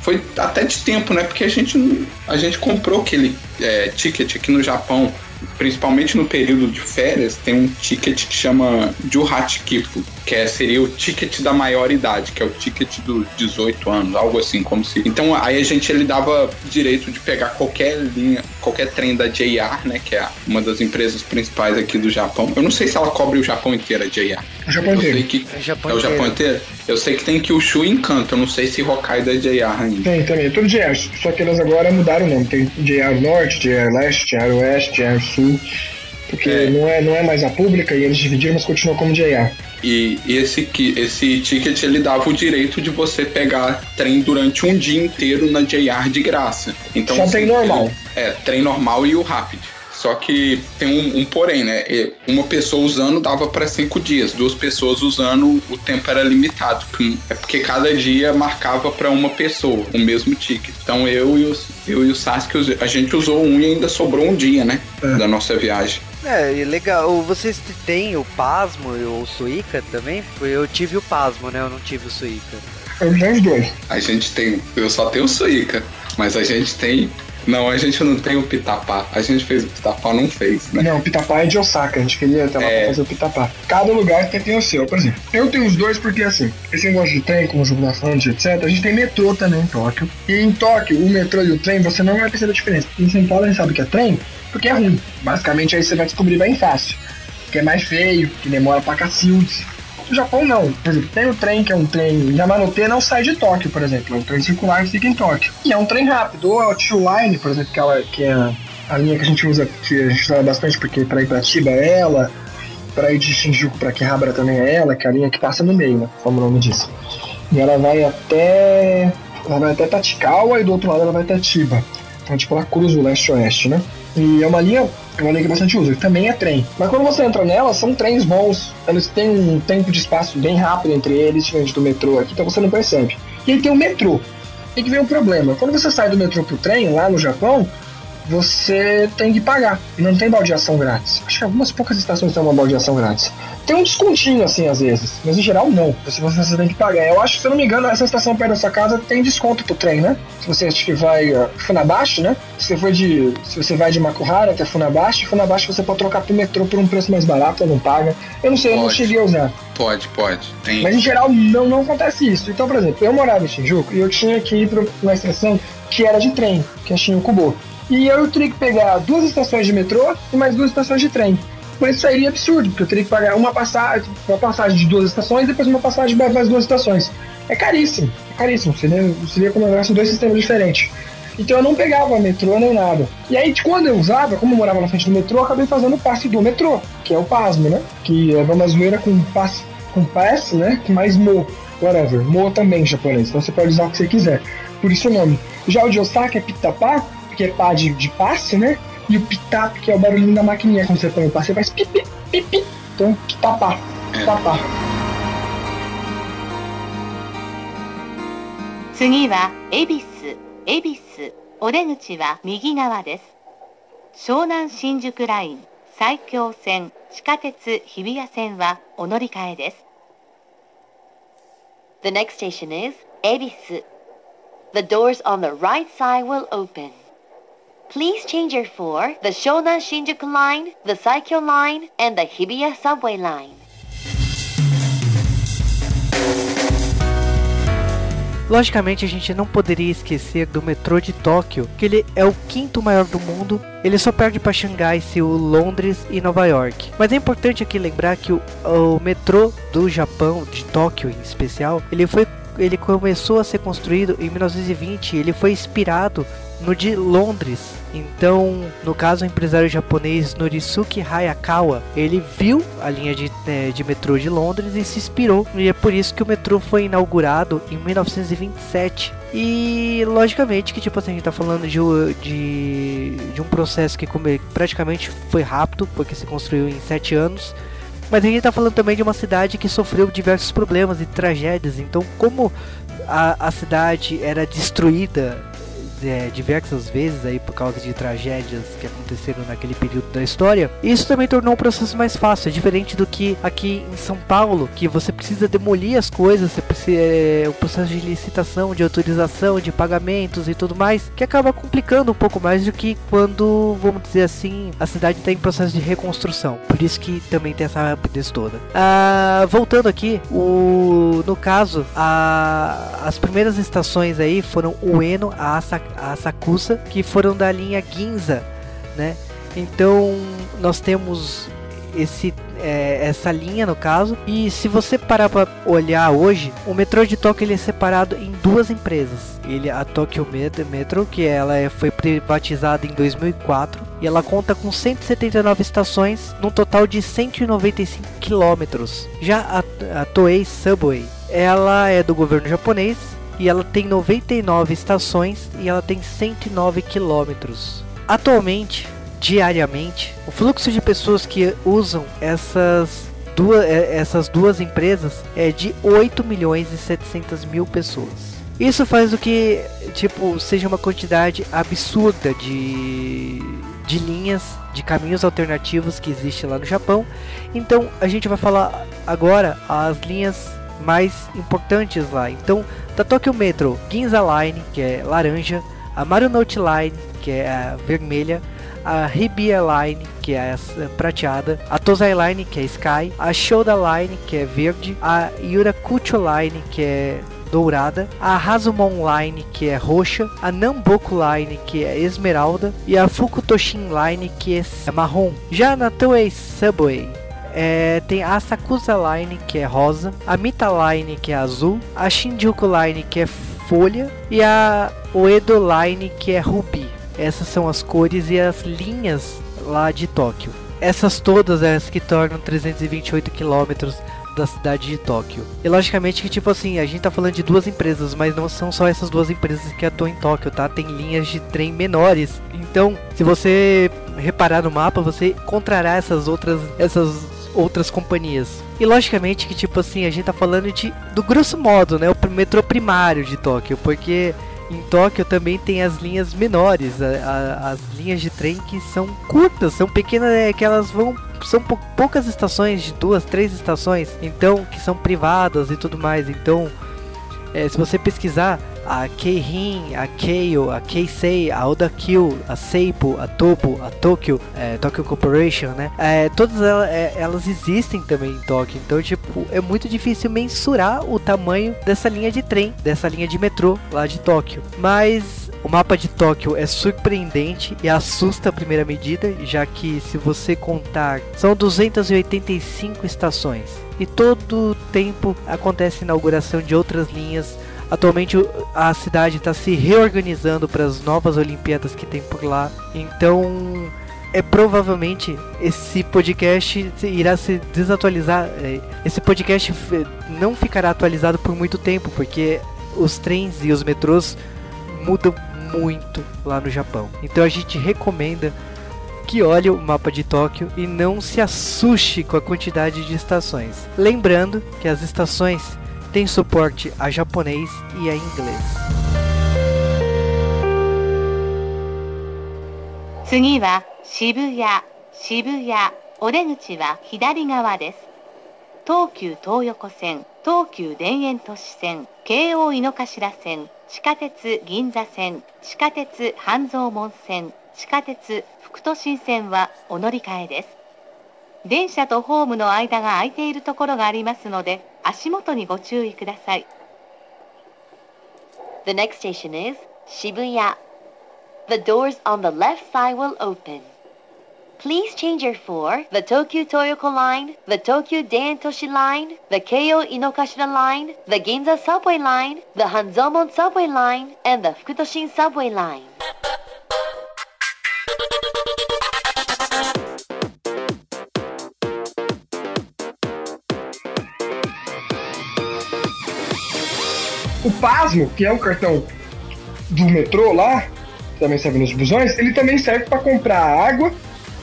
Foi até de tempo, né? Porque a gente, a gente comprou aquele é, ticket aqui no Japão, principalmente no período de férias, tem um ticket que chama Juhachikipu, que é, seria o ticket da maioridade, que é o ticket dos 18 anos, algo assim, como se. Então aí a gente ele dava direito de pegar qualquer linha, qualquer trem da JR, né? Que é uma das empresas principais aqui do Japão. Eu não sei se ela cobre o Japão inteiro, a JR. O Japão Eu sei inteiro. que É o Japão é o Japão inteiro. Eu sei que tem Kyushu e Encanto. Eu não sei se Hokkaido é JR ainda. Tem também, tudo JR, só que elas agora mudaram o nome. Tem JR Norte, JR Leste, JR Oeste, JR Sul. Porque É. não, é, não é mais a pública e eles dividiram, mas continua como JR. E e esse, esse ticket ele dava o direito de você pegar trem durante um dia inteiro na JR de graça. Então, Só trem normal. É, trem normal e o Rapid. Só que tem um, um porém, né? Uma pessoa usando dava para cinco dias, duas pessoas usando o tempo era limitado. É porque cada dia marcava para uma pessoa o mesmo ticket. Então eu e, os, eu e o Sasuke, a gente usou um e ainda sobrou um dia, né? É. Da nossa viagem. É, e legal. Vocês têm o Pasmo ou o Suica também? Eu tive o Pasmo, né? Eu não tive o Suica. Eu tenho os dois. A gente tem. Eu só tenho o Suica, mas a gente tem. Não, a gente não tem o Pitapá. A gente fez o Pitapá, não fez, né? Não, o Pitapá é de Osaka, a gente queria até lá É. pra fazer o Pitapá. Cada lugar tem, o seu, por exemplo. Eu tenho os dois porque, assim, esse negócio de trem, como o jogo da Fund, etc., a gente tem metrô também em Tóquio. E em Tóquio, o metrô e o trem, você não vai perceber a diferença. Em São Paulo a gente sabe que é trem, porque é ruim. Basicamente aí você vai descobrir bem fácil. Que é mais feio, que demora pra cacildes. No Japão não. Por exemplo, tem o trem que é um trem. Yamanote não sai de Tóquio, por exemplo. É um trem circular que fica em Tóquio. E é um trem rápido. Ou é o Tio Line, por exemplo, que, ela, que é a linha que a gente usa, que a gente usa bastante, porque pra ir pra Chiba é ela, pra ir de Shinjuku pra Akihabara também é ela, que é a linha que passa no meio, né? Como o nome diz. E ela vai até. Ela vai até Tachikawa e do outro lado ela vai até Chiba. Então, tipo, ela cruza o leste-oeste, né? E é uma linha, é uma linha que bastante usa, que também é trem. Mas quando você entra nela, são trens bons. Eles têm um tempo de espaço bem rápido entre eles, diferente do metrô aqui, então você não percebe. E aí tem o metrô. E que vem o problema. Quando você sai do metrô pro trem, lá no Japão, você tem que pagar. E não tem baldeação grátis. Acho que algumas poucas estações têm uma baldeação grátis. Tem um descontinho assim às vezes, mas em geral não. Se você, você tem que pagar. Eu acho, se eu não me engano, essa estação perto da sua casa tem desconto pro trem, né? Se você acha que vai uh, Funabashi, né? Se você, for de, se você vai de Makuhara até Funabashi, Funabashi você pode trocar pro metrô por um preço mais barato ou não paga. Eu não sei, eu não Pode. cheguei a usar. Pode, pode. Tem. Mas em geral não, não acontece isso. Então, por exemplo, eu morava em Shinjuku e eu tinha que ir para uma estação que era de trem, que é Shinjukubo. E eu teria que pegar duas estações de metrô e mais duas estações de trem. mas seria absurdo, porque eu teria que pagar uma passagem, uma passagem de duas estações e depois uma passagem para mais duas estações. É caríssimo, é caríssimo. Seria, seria como se dois sistemas diferentes. Então eu não pegava metrô nem nada. E aí, quando eu usava, como eu morava na frente do metrô, eu acabei fazendo o passe do metrô, que é o PASMO, né? Que é uma zoeira com passe, com passe, né? Mais mo, whatever. Mo também em japonês, então você pode usar o que você quiser. Por isso o nome. Já o de Osaka é Pitapá, que é pá de, de passe, né? E o pitap, que é o barulhinho da maquininha quando você põe o passe, você faz pipi, pipi. Então, pitapá, pitapá. 次は恵比寿恵比寿お出口は右側です湘南新宿ライン埼京線地下鉄日比谷線はお乗り換えです The next station is 恵比寿 The doors on the right side will open Please change your for the Shonan Shinjuku line, the Saikyo line, and the Hibiya subway line. Logicamente, a gente não poderia esquecer do metrô de Tóquio, que ele é o quinto maior do mundo. Ele só perde para Xangai, Seul, Londres e Nova York. Mas é importante aqui lembrar que o, o metrô do Japão, de Tóquio em especial, ele foi ele começou a ser construído em 1920. Ele foi inspirado no de Londres. Então, no caso, o empresário japonês Norisuke Hayakawa, ele viu a linha de, é, de metrô de Londres e se inspirou. E é por isso que o metrô foi inaugurado em 1927. E logicamente que tipo assim, a gente tá falando de, de, de um processo que praticamente foi rápido, porque se construiu em 7 anos. Mas a gente tá falando também de uma cidade que sofreu diversos problemas e tragédias. Então, como a, a cidade era destruída é, diversas vezes aí por causa de tragédias que aconteceram naquele período da história, isso também tornou o processo mais fácil, diferente do que aqui em São Paulo, que você precisa demolir as coisas, você precisa, é, o processo de licitação, de autorização, de pagamentos e tudo mais, que acaba complicando um pouco mais do que quando, vamos dizer assim, a cidade está em processo de reconstrução. Por isso que também tem essa rapidez toda. Ah, voltando aqui, o, no caso, a, as primeiras estações aí foram Ueno, a Asaka a Sakusa, que foram da linha Ginza, né? Então nós temos esse é, essa linha no caso. E se você parar para olhar hoje o metrô de Tóquio ele é separado em duas empresas. Ele a Tokyo Metro que ela é, foi privatizada em 2004 e ela conta com 179 estações num total de 195 quilômetros. Já a, a Toei Subway ela é do governo japonês e ela tem 99 estações e ela tem 109 quilômetros. Atualmente, diariamente, o fluxo de pessoas que usam essas duas, é, essas duas empresas é de 8 milhões e 700 mil pessoas. Isso faz o que, tipo, seja uma quantidade absurda de, de linhas, de caminhos alternativos que existe lá no Japão. Então, a gente vai falar agora as linhas mais importantes lá. Então, da Tokyo Metro, Ginza Line, que é laranja, a Marunouchi Line, que é a vermelha, a Hibiya Line, que é a prateada, a Tozai Line, que é Sky, a Shoda Line, que é verde, a Yurakucho Line, que é dourada, a Hazumon Line, que é roxa, a Namboku Line, que é esmeralda, e a Fukutoshin Line, que é marrom. Já na Toei Subway, é, tem a Sakusa Line, que é rosa, a Mita Line, que é azul, a Shinjuku Line, que é folha, e a Oedo Line, que é rubi. Essas são as cores e as linhas lá de Tóquio. Essas todas as que tornam 328 quilômetros da cidade de Tóquio. E logicamente que tipo assim, a gente tá falando de duas empresas, mas não são só essas duas empresas que atuam em Tóquio, tá? Tem linhas de trem menores. Então, se você reparar no mapa, você encontrará essas outras essas outras companhias. E logicamente que tipo assim, a gente tá falando de do grosso modo, né, o metrô primário de Tóquio, porque em Tóquio também tem as linhas menores, a, a, as linhas de trem que são curtas, são pequenas, é, que elas vão são poucas estações, de duas, três estações, então que são privadas e tudo mais. Então, é, se você pesquisar, a Keihin, a Keio, a Keisei, a Odakyu, a Seibu, a Tobu, a Tokyo, é, Tokyo Corporation, né? É, todas elas, é, elas, existem também em Tóquio, então tipo é muito difícil mensurar o tamanho dessa linha de trem, dessa linha de metrô lá de Tóquio. Mas O mapa de Tóquio é surpreendente e assusta a primeira medida, já que se você contar, são 285 estações. E todo tempo acontece inauguração de outras linhas. Atualmente a cidade está se reorganizando para as novas Olimpíadas que tem por lá. Então é provavelmente esse podcast irá se desatualizar. é, Esse podcast f- não ficará atualizado por muito tempo, porque os trens e os metrôs mudam muito lá no Japão. Então a gente recomenda que olhe o mapa de Tóquio e não se assuste com a quantidade de estações. Lembrando que as estações têm suporte a japonês e a inglês. 次は渋谷、渋谷、お出口は左側です。東急東横線、東急田園都市線、京王井の頭線、地下鉄銀座線、地下鉄半蔵門線、地下鉄 副都心線はお乗り換えです。電車とホームの間が空いているところがありますので、足元にご注意ください。The next station is Shibuya. The doors on the left side will open. Please change your for the Tokyo Toyoko line, the Tokyo Daentoshi line, the Keio Inokashira line, the Ginza subway line, the Hanzomon subway line, and the Fukutoshin subway line. O Pasmo, que é o cartão do metrô lá, que também serve nos busões, ele também serve para comprar água,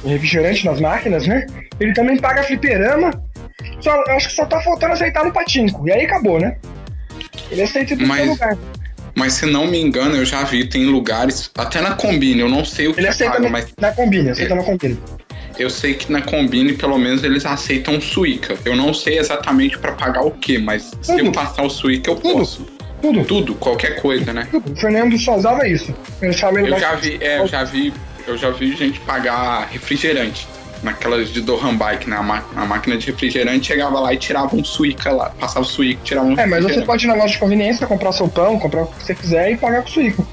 refrigerante nas máquinas, né? Ele também paga fliperama. Só, acho que só tá faltando aceitar no patinco. E aí acabou, né? Ele aceita em todo Mas- lugar. Mas se não me engano, eu já vi, tem lugares, até na Combine, eu não sei o que Ele aceita paga, na, mas na Combine, aceita na Combine. eu sei que na Combine, pelo menos, eles aceitam Suica. Eu não sei exatamente pra pagar o que, mas se eu Tudo. passar o Suica, eu Tudo. posso. Tudo. Tudo, qualquer coisa, né? Tudo. O Fernando só usava isso. Eu mais- já vi, é, eu já vi, eu já vi gente pagar refrigerante. Naquelas de Dohan Bike, né? A, máquina de refrigerante chegava lá e tirava um suíca lá. Passava o suíca tirava um É, mas você pode ir na loja de conveniência, comprar seu pão, comprar o que você quiser e pagar com o suíco.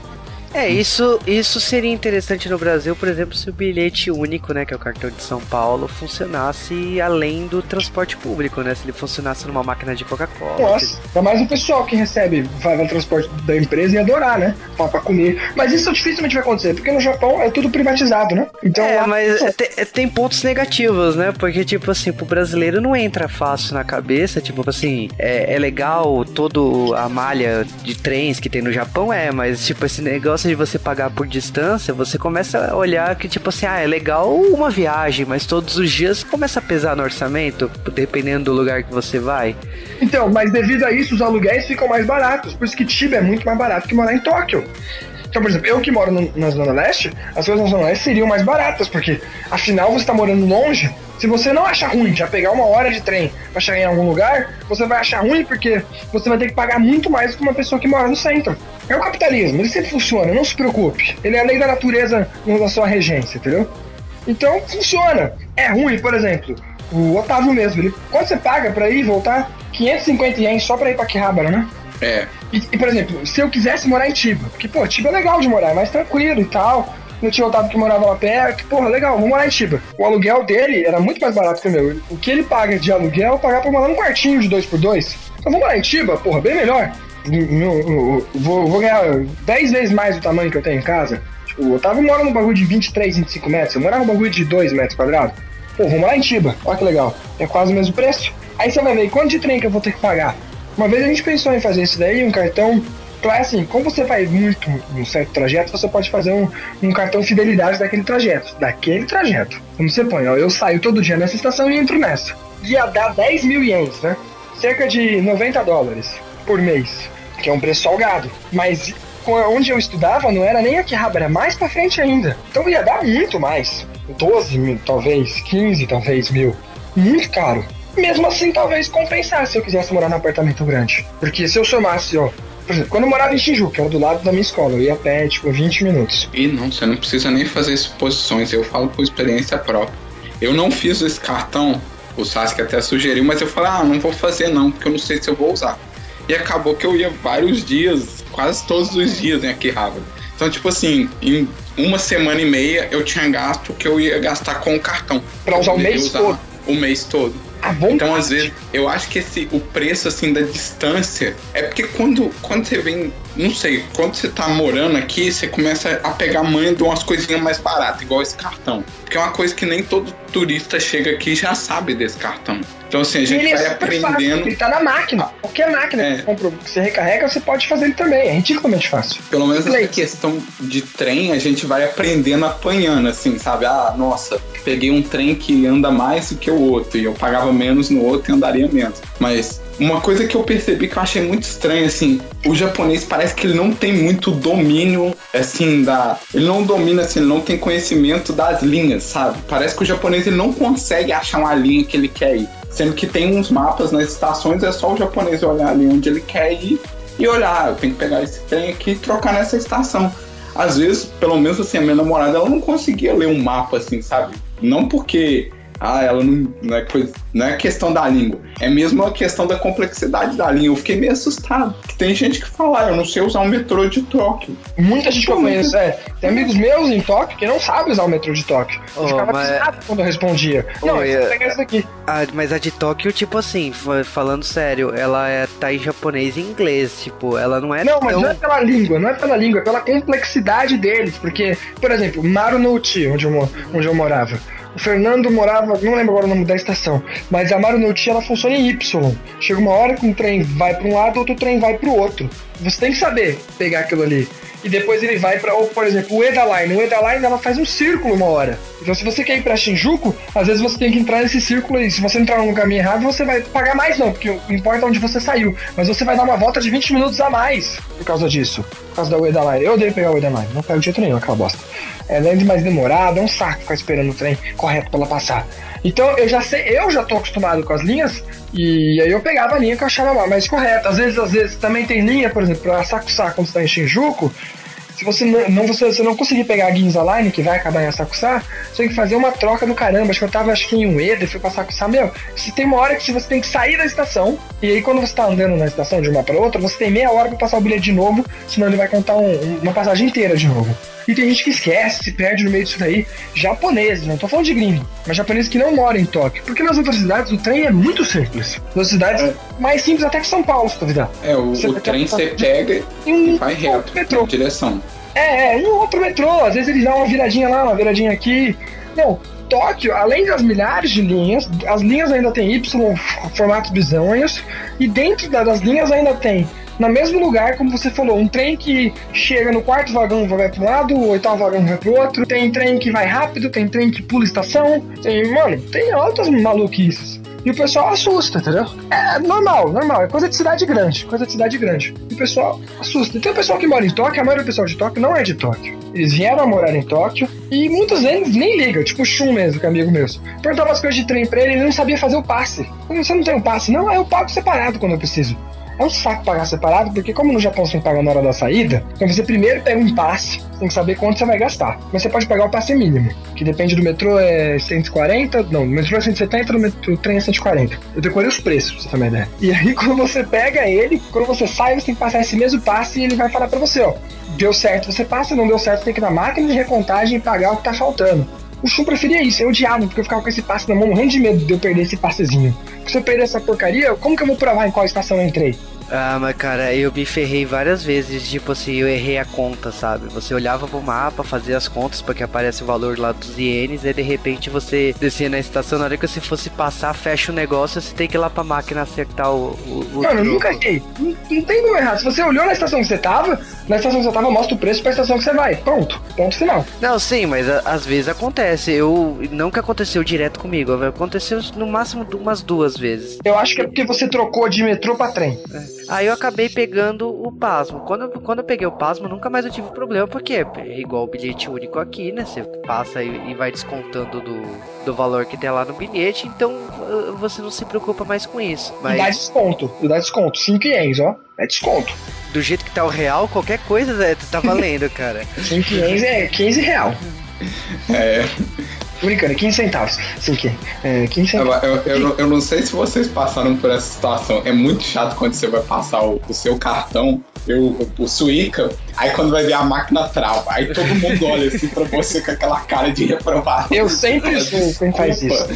É, isso, isso seria interessante no Brasil, por exemplo, se o bilhete único, né, que é o cartão de São Paulo, funcionasse além do transporte público, né? Se ele funcionasse numa máquina de Coca-Cola. Nossa, ainda mais o pessoal que recebe, vai no transporte da empresa e adorar, né? Pra, pra comer. Mas isso dificilmente vai acontecer, porque no Japão é tudo privatizado, né? Então, É, lá- mas é, te- é, tem pontos negativos, né? Porque, tipo assim, pro brasileiro não entra fácil na cabeça. Tipo assim, é, é legal todo a malha de trens que tem no Japão, é, mas, tipo, esse negócio de você pagar por distância, você começa a olhar que, tipo assim, ah, é legal uma viagem, mas todos os dias começa a pesar no orçamento, dependendo do lugar que você vai. Então, mas devido a isso, os aluguéis ficam mais baratos. Por isso que Chiba é muito mais barato que morar em Tóquio. Então, por exemplo, eu que moro no- na Zona Leste, as coisas na Zona Leste seriam mais baratas, porque afinal você está morando longe. Se você não achar ruim já pegar uma hora de trem pra chegar em algum lugar, você vai achar ruim porque você vai ter que pagar muito mais do que uma pessoa que mora no centro. É o capitalismo, ele sempre funciona, não se preocupe. Ele é a lei da natureza na sua regência, entendeu? Então funciona. É ruim, por exemplo, o Otávio mesmo, ele, quando você paga pra ir e voltar, 550 ienes só pra ir pra Akihabara, né? É, E, e, por exemplo, se eu quisesse morar em Tiba, porque, pô, Tiba é legal de morar, é mais tranquilo e tal. Meu tio Otávio que morava lá perto, porra, legal, vou morar em Tiba. O aluguel dele era muito mais barato que o meu. O que ele paga de aluguel, eu pagar pra morar num quartinho de 2x2. Então vou morar em Tiba, porra, bem melhor. Vou, vou ganhar 10 vezes mais do tamanho que eu tenho em casa. Tipo, o Otávio mora num bagulho de 23, 25 metros. Eu morava num bagulho de 2 metros quadrados. Pô, vou morar em Tiba, olha que legal. É quase o mesmo preço. Aí você vai ver quanto de trem que eu vou ter que pagar. Uma vez a gente pensou em fazer isso daí, um cartão. Claro, assim, como você vai muito num certo trajeto, você pode fazer um, um cartão fidelidade daquele trajeto. Daquele trajeto. Como você põe, ó, eu saio todo dia nessa estação e entro nessa. Ia dar 10 mil ienes, né? Cerca de 90 dólares por mês. Que é um preço salgado. Mas onde eu estudava não era nem Akihabara, era mais pra frente ainda. Então ia dar muito mais. 12 mil, talvez, 15 talvez mil. Muito caro. Mesmo assim, talvez compensasse se eu quisesse morar num apartamento grande. Porque se eu somasse, ó. Por exemplo, quando eu morava em Shinjuku, que era do lado da minha escola, eu ia a pé, tipo, 20 minutos. e não, você não precisa nem fazer suposições, eu falo por experiência própria. Eu não fiz esse cartão, o Sasuke até sugeriu, mas eu falei, ah, não vou fazer não, porque eu não sei se eu vou usar. E acabou que eu ia vários dias, quase todos os dias em Akihabara. Então, tipo assim, em uma semana e meia eu tinha gasto que eu ia gastar com o cartão. Pra usar o mês usar todo. O mês todo. Então, às vezes, eu acho que esse, o preço, assim, da distância é porque quando, quando você vem, não sei, quando você tá morando aqui, você começa a pegar manha de umas coisinhas mais baratas, igual esse cartão. Porque é uma coisa que nem todo turista chega aqui já sabe desse cartão. Então, assim, a gente ele é vai fácil, aprendendo. ele tá na máquina. Qualquer máquina É. que você compra, que você recarrega, você pode fazer ele também. É ridiculamente fácil. Pelo menos Leite. questão de trem, a gente vai aprendendo apanhando, assim, sabe? Ah, nossa, peguei um trem que anda mais do que o outro, e eu pagava menos no outro e andaria menos. Mas uma coisa que eu percebi que eu achei muito estranho, assim, o japonês parece que ele não tem muito domínio, assim, da. Ele não domina, assim, ele não tem conhecimento das linhas, sabe? Parece que o japonês ele não consegue achar uma linha que ele quer ir. Sendo que tem uns mapas nas estações, é só o japonês olhar ali onde ele quer ir e olhar, ah, eu tenho que pegar esse trem aqui e trocar nessa estação. Às vezes, pelo menos assim, a minha namorada, ela não conseguia ler um mapa assim, sabe? Não porque ah, ela não, não é coisa, não é questão da língua, é mesmo a questão da complexidade da língua. Eu fiquei meio assustado. Que tem gente que fala, ah, eu não sei usar o metrô de Tóquio. Muita gente que eu conheço, é. Tem amigos meus em Tóquio que não sabem usar o metrô de Tóquio. Eu Oh, ficava mas- pisado quando eu respondia. não, Oh, você é- pega essa daqui. Ah, mas a de Tóquio, tipo assim, fa- falando sério, ela é, tá em japonês e inglês, tipo, ela não é Não, mas tão... não é pela língua, não é pela língua, é pela complexidade deles. Porque, por exemplo, Marunouchi, onde eu, onde eu morava. O Fernando morava, não lembro agora o nome da estação, mas a Marunouchi ela funciona em Y. Chega uma hora que um trem vai para um lado, outro trem vai para o outro. Você tem que saber pegar aquilo ali. E depois ele vai para, ou por exemplo, o Eda Line. O Eda Line ela faz um círculo uma hora. Então se você quer ir para Shinjuku, às vezes você tem que entrar nesse círculo e se você entrar no caminho errado, você vai pagar mais não, porque o importa onde você saiu. Mas você vai dar uma volta de 20 minutos a mais por causa disso. Causa da Ueda Line. Eu odeio pegar o Ueda Line, não pego de jeito nenhum, aquela bosta. É lento mais demorado, é um saco ficar esperando o trem correto pra ela passar. Então eu já sei, eu já tô acostumado com as linhas e aí eu pegava a linha que eu achava mais correta. Às vezes, às vezes também tem linha, por exemplo, pra Sakusá quando você tá em Shinjuku, se você não, você, você não conseguir pegar a Ginza Line, que vai acabar em Asakusa, você tem que fazer uma troca do caramba. Acho que eu tava acho que em Ueda e fui pra Asakusa. Meu, se tem uma hora que você tem que sair da estação, e aí quando você tá andando na estação de uma pra outra, você tem meia hora pra passar o bilhete de novo, senão ele vai contar um- uma passagem inteira de novo. E tem gente que esquece, se perde no meio disso daí. Japoneses, não tô falando de gringo, mas japoneses que não moram em Tóquio. Porque nas outras cidades o trem é muito simples. Nas cidades mais simples até que São Paulo, se duvidar. É, o, Você o trem você pega E vai reto metrô. direção. É, é, um outro metrô. Às vezes eles dão uma viradinha lá, uma viradinha aqui. Não, Tóquio, além das milhares de linhas, as linhas ainda tem Y, formatos bizonhos, e dentro da- das linhas ainda tem, no mesmo lugar, como você falou, um trem que chega no quarto vagão vai pro lado, o oitavo vagão vai pro outro, tem trem que vai rápido, tem trem que pula estação, tem, mano, tem altas maluquices. E o pessoal assusta, entendeu? É normal, normal. É coisa de cidade grande. Coisa de cidade grande. E o pessoal assusta. Tem o pessoal que mora em Tóquio, a maioria do pessoal de Tóquio não é de Tóquio. Eles vieram a morar em Tóquio e muitos deles nem ligam, tipo o Shun mesmo, que é amigo meu. Perguntava as coisas de trem pra ele, ele não sabia fazer o passe. Você não tem um passe? Não, eu pago separado quando eu preciso. É um saco pagar separado, porque como no Japão você pagar na hora da saída, então você primeiro pega um passe, tem que saber quanto você vai gastar. Mas você pode pegar o passe mínimo, que depende do metrô é 140, não, no metrô é 170, no metrô, trem é 140. Eu decorei os preços, pra você uma ideia. E aí quando você pega ele, quando você sai, você tem que passar esse mesmo passe e ele vai falar pra você, ó, deu certo, você passa, não deu certo, tem que ir na máquina de recontagem e pagar o que tá faltando. O Shun preferia isso, eu odiava, porque eu ficava com esse passe na mão, morrendo de medo de eu perder esse passezinho. Se eu perder essa porcaria, como que eu vou provar em qual estação eu entrei? Ah, mas cara, eu me ferrei várias vezes, tipo assim, eu errei a conta, sabe? Você olhava pro mapa, fazia as contas porque aparece o valor lá dos ienes, e de repente você descia na estação, na hora que você fosse passar, fecha o negócio, você tem que ir lá pra máquina acertar o. o, o Mano, eu troco. nunca errei. Não, não tem como errar. Se você olhou na estação que você tava, na estação que você tava, mostra o preço pra estação que você vai. Pronto. Ponto final. Não, sim, mas a- às vezes acontece. Eu não que aconteceu direto comigo, aconteceu no máximo umas duas vezes. Eu acho que é porque você trocou de metrô pra trem. Aí eu acabei pegando o pasmo. Quando eu, quando eu peguei o pasmo, nunca mais eu tive problema, porque é igual o bilhete único aqui, né? Você passa e, e vai descontando do, do valor que tem lá no bilhete, então uh, você não se preocupa mais com isso. E dá Mas desconto. E dá desconto. 5 ienes, ó. É desconto. do jeito que tá o real, qualquer coisa tá valendo, cara. 5 ienes é 15 real. É, Tô brincando, 15 centavos. Assim que é, 15 Eu, centavos. eu, eu, não- eu não sei se vocês passaram por essa situação. É muito chato quando você vai passar o, o seu cartão, eu, o Suica, aí quando vai ver a máquina trava. Aí todo mundo olha assim pra você com aquela cara de reprovado. Eu sempre sou quem faz isso.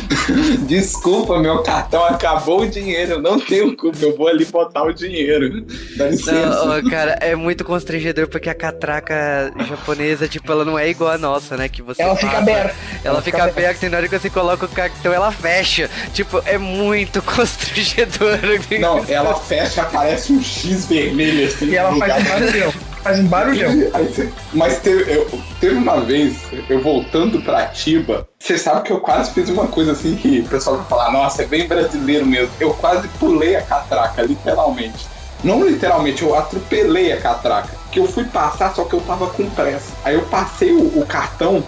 Desculpa. Meu cartão acabou o dinheiro. Eu não tenho culpa. Eu vou ali botar o dinheiro. Dá licença. Não, cara, é muito constrangedor porque a catraca japonesa, tipo, ela não é igual a nossa, né? Que você Ela fica passa, aberta. Ela, fica aberta e na hora que você coloca o cartão, ela fecha. Tipo, é muito constrangedor. Não, ela fecha, aparece um X vermelho assim. E ela faz um barulhão. Faz um barulhão. Mas teve, eu- teve uma vez, eu voltando pra Atiba, você sabe que eu quase fiz uma coisa assim que o pessoal vai falar, nossa, é bem brasileiro mesmo. Eu quase pulei a catraca, literalmente. Não literalmente, eu atropelei a catraca. Que eu fui passar, só que eu tava com pressa. Aí eu passei o, o cartão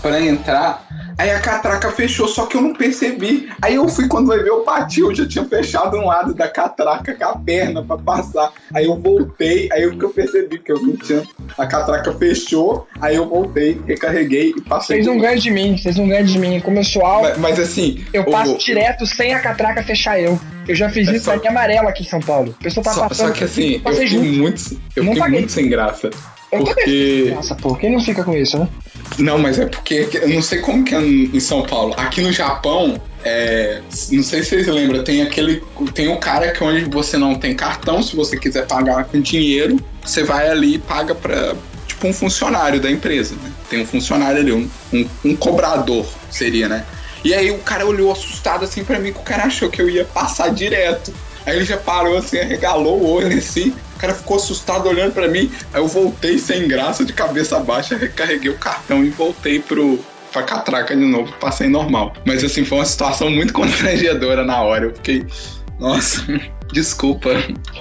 pra entrar. Aí a catraca fechou, só que eu não percebi. Aí eu fui, quando vai ver, eu bati, eu já tinha fechado um lado da catraca com a perna pra passar. Aí eu voltei, aí eu que eu percebi que eu não tinha. A catraca fechou, aí eu voltei, recarreguei e passei. Vocês não ganham de mim, vocês não ganham de mim. Começou alto, Mas, mas assim. eu o- passo direto sem a catraca fechar eu. Eu já fiz É isso só- na linha amarela aqui em São Paulo. A pessoa tá Só, passando. só que assim, eu fiquei junto. muito. Eu Não fiquei paguei. muito sem graça. Eu também. Porque. Nossa, pô, quem não fica com isso, né? Não, mas é porque eu não sei como que é em São Paulo. Aqui no Japão, é, não sei se vocês lembram, tem aquele. Tem um cara que onde você não tem cartão, se você quiser pagar com dinheiro, você vai ali e paga pra. Tipo um funcionário da empresa. né? Tem um funcionário ali, um, um, um cobrador, seria, né? E aí o cara olhou assustado assim pra mim, que o cara achou que eu ia passar direto. Aí ele já parou assim, arregalou o olho assim. O cara ficou assustado olhando pra mim. Aí eu voltei sem graça, de cabeça baixa, recarreguei o cartão e voltei pro. Pra catraca de novo, passei normal. Mas assim, foi uma situação muito constrangedora na hora. Eu fiquei. Nossa, desculpa.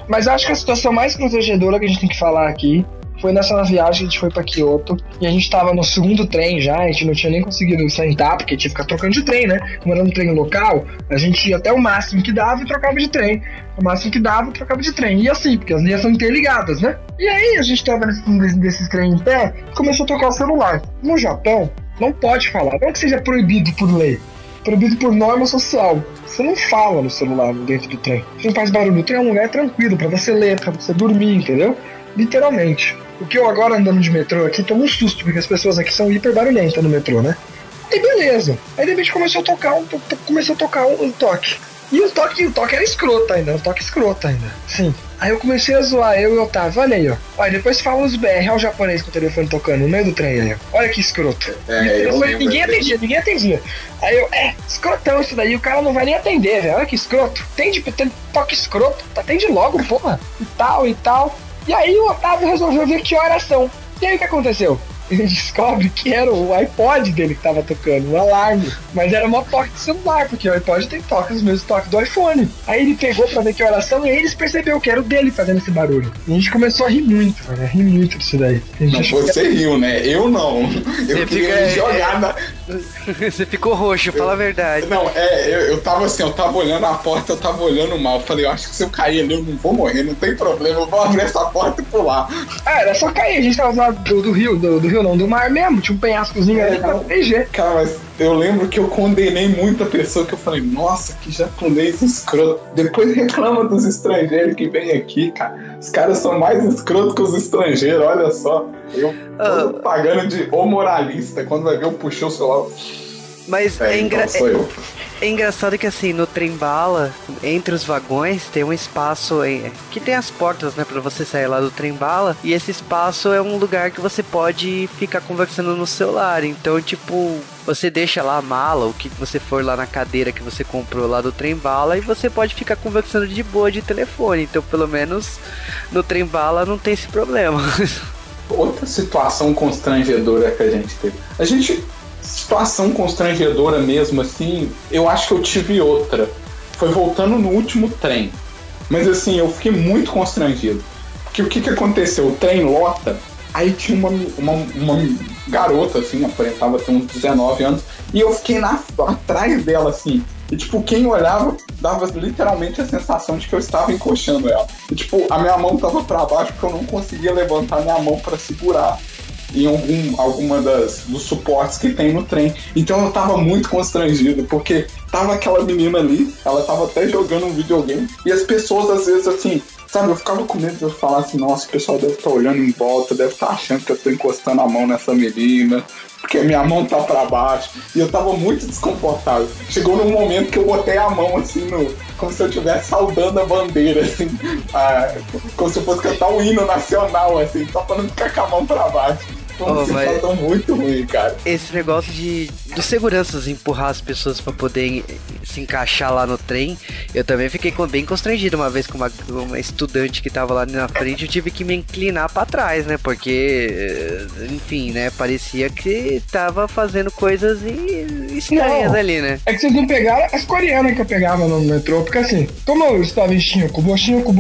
Mas eu acho que a situação mais constrangedora que a gente tem que falar aqui foi nessa viagem que a gente foi pra Kyoto e a gente tava no segundo trem já, a gente não tinha nem conseguido sentar, porque tinha que ficar trocando de trem, né? Era um trem local, a gente ia até o máximo que dava e trocava de trem. O máximo que dava trocava de trem. E assim, porque as linhas são interligadas, né? E aí a gente tava nesse, desses trem em pé começou a tocar o celular. No Japão, não pode falar, não que seja proibido por lei, proibido por norma social. Você não fala no celular dentro do trem. Você não faz barulho. O trem é um lugar tranquilo pra você ler, pra você dormir, entendeu? Literalmente. O que eu agora andando de metrô aqui tomo um susto, porque as pessoas aqui são hiper barulhentas no metrô, né? Aí beleza. Aí de repente começou a tocar um, começou a tocar um, um toque. E o toque, o toque era escroto ainda, um toque escroto ainda. Sim. Aí eu comecei a zoar, eu e o Otávio, olha aí, ó. Olha, depois fala os BR, olha o japonês com o telefone tocando no meio do trem aí, ó. Olha que escroto. É, E o eu telefone, ninguém atendia, ninguém atendia. Aí eu, é, escrotão isso daí, o cara não vai nem atender, velho. Olha que escroto. Tem toque escroto, atende logo, porra. E tal, e tal. E aí o Otávio resolveu ver que horas são. E aí o que aconteceu? Ele descobre que era o iPod dele que tava tocando, um alarme. Mas era uma toque de celular, porque o iPod tem toque, os mesmos toques do iPhone. Aí ele pegou pra ver que horas são e aí eles perceberam que era o dele fazendo esse barulho. E a gente começou a rir muito, cara, rir muito disso daí. Não, você riu, né? Eu não. Eu Você queria fica- me jogar na. Você ficou roxo, fala a verdade. Não, é, eu, eu tava assim, eu tava olhando a porta, eu tava olhando mal. Eu falei, eu acho que se eu cair ali, eu não vou morrer, não tem problema, eu vou abrir essa porta e pular. Ah, era só cair, a gente tava do, do rio, do, do rio não, do mar mesmo, tinha um penhascozinho ali, tava PG. Cara, mas eu lembro que eu condenei muita pessoa que eu falei, nossa, que japonês escroto. Depois reclama dos estrangeiros que vêm aqui, cara. Os caras são mais escrotos que os estrangeiros, olha só. Eu tô Ah. pagando de o moralista. Quando vai ver, eu puxei o celular. Mas É, é, engra- então. É engraçado que assim, no trem bala, entre os vagões, tem um espaço em- que tem as portas, né, pra você sair lá do trem bala. E esse espaço é um lugar que você pode ficar conversando no celular. Então, tipo, você deixa lá a mala, o que você for lá na cadeira que você comprou lá do trem bala, e você pode ficar conversando de boa de telefone. Então, pelo menos no trem bala não tem esse problema. Outra situação constrangedora que a gente teve. A gente. Situação constrangedora mesmo, assim, eu acho que eu tive outra. Foi voltando no último trem. Mas assim, eu fiquei muito constrangido. Porque o que que aconteceu? O trem lota, aí tinha uma, uma, uma garota, assim, aparentava ter uns 19 anos, e eu fiquei na, atrás dela, assim. E, tipo, quem olhava dava literalmente a sensação de que eu estava encoxando ela. E, tipo, a minha mão tava pra baixo porque eu não conseguia levantar minha mão pra segurar em algum, alguma das, dos suportes que tem no trem. Então eu tava muito constrangido, porque tava aquela menina ali, ela tava até jogando um videogame, e as pessoas às vezes assim, sabe, eu ficava com medo de eu falar assim, nossa, o pessoal deve estar olhando em volta, deve estar achando que eu tô encostando a mão nessa menina, porque minha mão tá pra baixo. E eu tava muito desconfortável. Chegou num momento que eu botei a mão assim no. Como se eu estivesse saudando a bandeira, assim. ah, como se eu fosse cantar um hino nacional, assim, só pra não ficar com a mão pra baixo. Oh, mas- sensação muito ruim, cara. Esse negócio de dos seguranças empurrar as pessoas pra poderem se encaixar lá no trem, eu também fiquei bem constrangido uma vez com uma, uma estudante que tava lá na frente, eu tive que me inclinar pra trás, né? Porque, eh, enfim, né? Parecia que tava fazendo coisas estranhas Não. ali, né? É que vocês não pegaram as coreanas que eu pegava no metrô, porque assim, como eu estava em Shinjuku, Shinjuku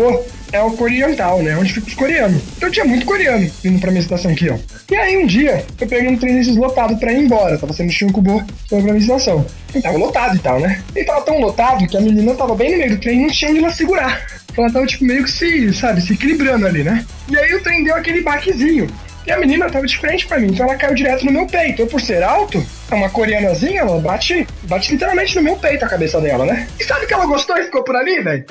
é o oriental, né? Onde fica os coreanos. Então tinha muito coreano vindo pra minha estação aqui, ó. E aí um dia, eu peguei um trem desses lotado pra ir embora. Tava sendo Shinjuku pra minha estação. E tava lotado e tal, né? E tava tão lotado que a menina tava bem no meio do trem e não tinha onde ela segurar. Ela tava, tipo, meio que se, sabe, se equilibrando ali, né? E aí o trem deu aquele baquezinho. E a menina tava de frente pra mim, então ela caiu direto no meu peito. Eu, por ser alto, é uma coreanazinha, ela bate, bate literalmente no meu peito a cabeça dela, né? E sabe que ela gostou e ficou por ali, velho?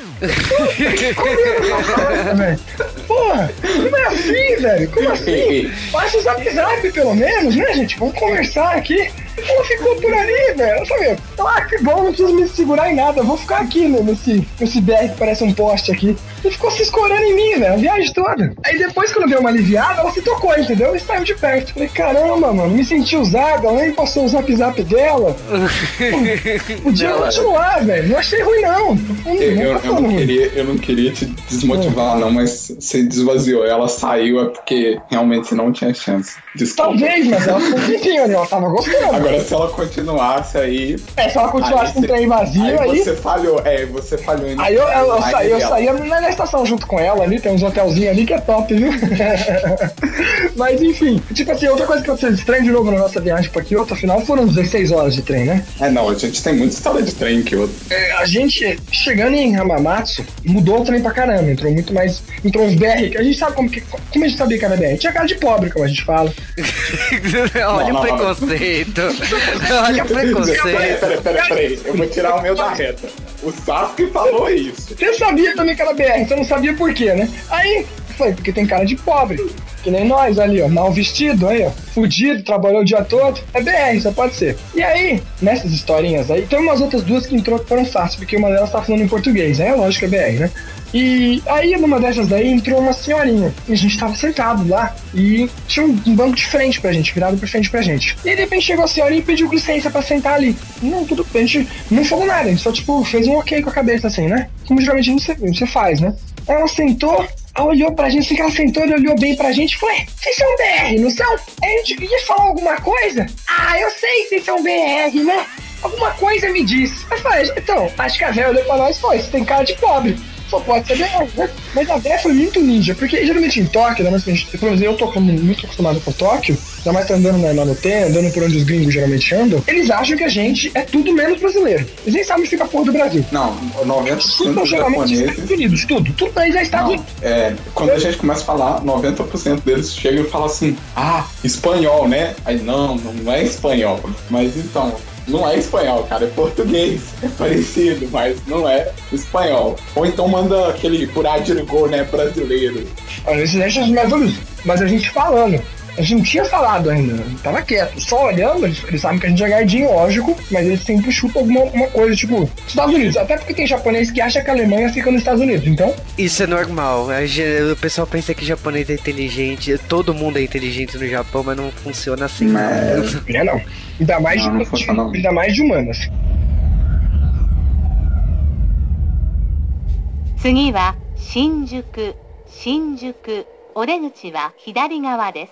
Porra, não é assim, velho. Como assim? Passa o zap zap, pelo menos, né, gente? Vamos conversar aqui. Ela ficou por ali, velho. Sabe? Ah, que bom, não preciso me segurar em nada. Eu vou ficar aqui né, nesse, nesse BR que parece um poste aqui. E ficou se escorando em mim, velho, a viagem toda. Aí depois, quando deu uma aliviada, ela se tocou, entendeu? E saiu de perto. Falei, caramba, mano, me senti usada. Ela nem passou o zap zap dela. Podia Não, continuar, velho. Não achei ruim, não. Não, Eu, não eu, não queria, eu não queria te desmotivar, não, mas você desvaziou. Ela saiu é porque realmente você não tinha chance. Desculpa. Talvez, mas ela ficou quentinha ali, ela tava gostando. Agora, se ela continuasse aí. É, se ela continuasse com o trem vazio, aí, aí. você falhou. É, você falhou em Aí eu, eu, eu, Aí saí, eu saía na na estação junto com ela ali, tem uns hotelzinhos ali que é top, viu? Mas enfim, tipo assim, outra coisa que eu estranho de novo na nossa viagem pra Kyoto, afinal foram 16 horas de trem, né? É, não, a gente tem muita história de trem que eu. É, a gente, chegando em Hamamatsu, mudou o trem pra caramba, entrou muito mais. Entrou uns BR, que a gente sabe como que. Como a gente sabia que era BR? Tinha cara de pobre, como a gente fala. Olha Não, o preconceito. Olha o Peraí, preconceito. peraí, peraí, peraí. Eu vou tirar o meu da reta. O Sasuke falou isso. Você sabia também que era BR, você não sabia por quê, né? Aí, foi, porque tem cara de pobre. Que nem nós ali, ó, mal vestido, aí, ó, fudido, trabalhou o dia todo. É BR, só pode ser. E aí, nessas historinhas aí, tem umas outras duas que entrou que foram fáceis, porque uma delas tá falando em português, né? Lógico que é BR, né? E aí, numa dessas daí, entrou uma senhorinha. E a gente tava sentado lá. E tinha um, um banco de frente pra gente, virado pra frente pra gente. E aí, de repente, chegou a senhorinha e pediu licença pra sentar ali. Não, tudo bem. A gente não falou nada. A gente só, tipo, fez um ok com a cabeça, assim, né? Como geralmente gente, você faz, né? Ela sentou, olhou pra gente, assim que ela sentou, ela olhou bem pra gente e falou: "Ué, vocês são BR, não são? A gente ia falar alguma coisa? Ah, eu sei que vocês são BR, né? Alguma coisa me disse. Eu falei, então, acho que a velha olhou pra nós e falou: Você tem cara de pobre. Só pode ser BR, né? Mas a véia foi muito ninja, porque geralmente em Tóquio, gente, pelo menos eu tô muito acostumado com Tóquio, ainda mais tá andando na, na andando por onde os gringos geralmente andam, eles acham que a gente é tudo menos brasileiro. Eles nem sabem onde fica a porra do Brasil. Não, 90% Tudo dos geralmente Estados japoneses. Unidos, tudo. Tudo pra eles é Estados Unidos. é, quando a gente começa a falar, 90% deles chegam e falam assim: ah, espanhol, né? Aí não, não é espanhol. Mas então, não é espanhol, cara, é português. É parecido, mas não é espanhol. Ou então manda aquele puradirigô, né, brasileiro. Olha, esses deixam os mais ouvidos. Mas a gente falando. A gente não tinha falado ainda, tava quieto. Só olhando, eles, eles sabem que a gente é gardinho, lógico, mas eles sempre chutam alguma, alguma coisa, tipo, Estados Unidos. Até porque tem japonês que acha que a Alemanha fica nos Estados Unidos, então. Isso é normal. A ge- O pessoal pensa que japonês é inteligente. Todo mundo é inteligente no Japão, mas não funciona assim. Mas- Não é não. Ainda mais, Não, não de, funciona não. ainda mais de humanas. 次は新宿新宿お出口は左側です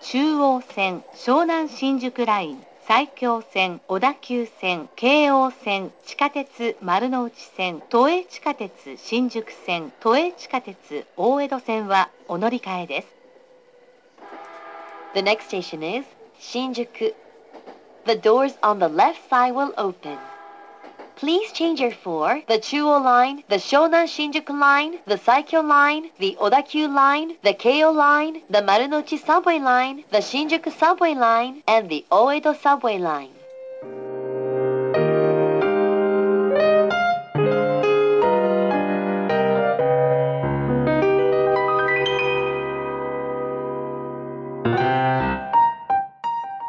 中央線湘南新宿ライン埼京線小田急線京王線地下鉄丸の内線都営地下鉄新宿線都営地下鉄大江戸線はお乗り換えです。The next station is 新宿。Please change your for the Chuo Line, the Shonan Shinjuku Line, the Saikyo Line, the Odakyu Line, the Keio Line, the Marunouchi Subway Line, the Shinjuku Subway Line, and the Oedo Subway Line.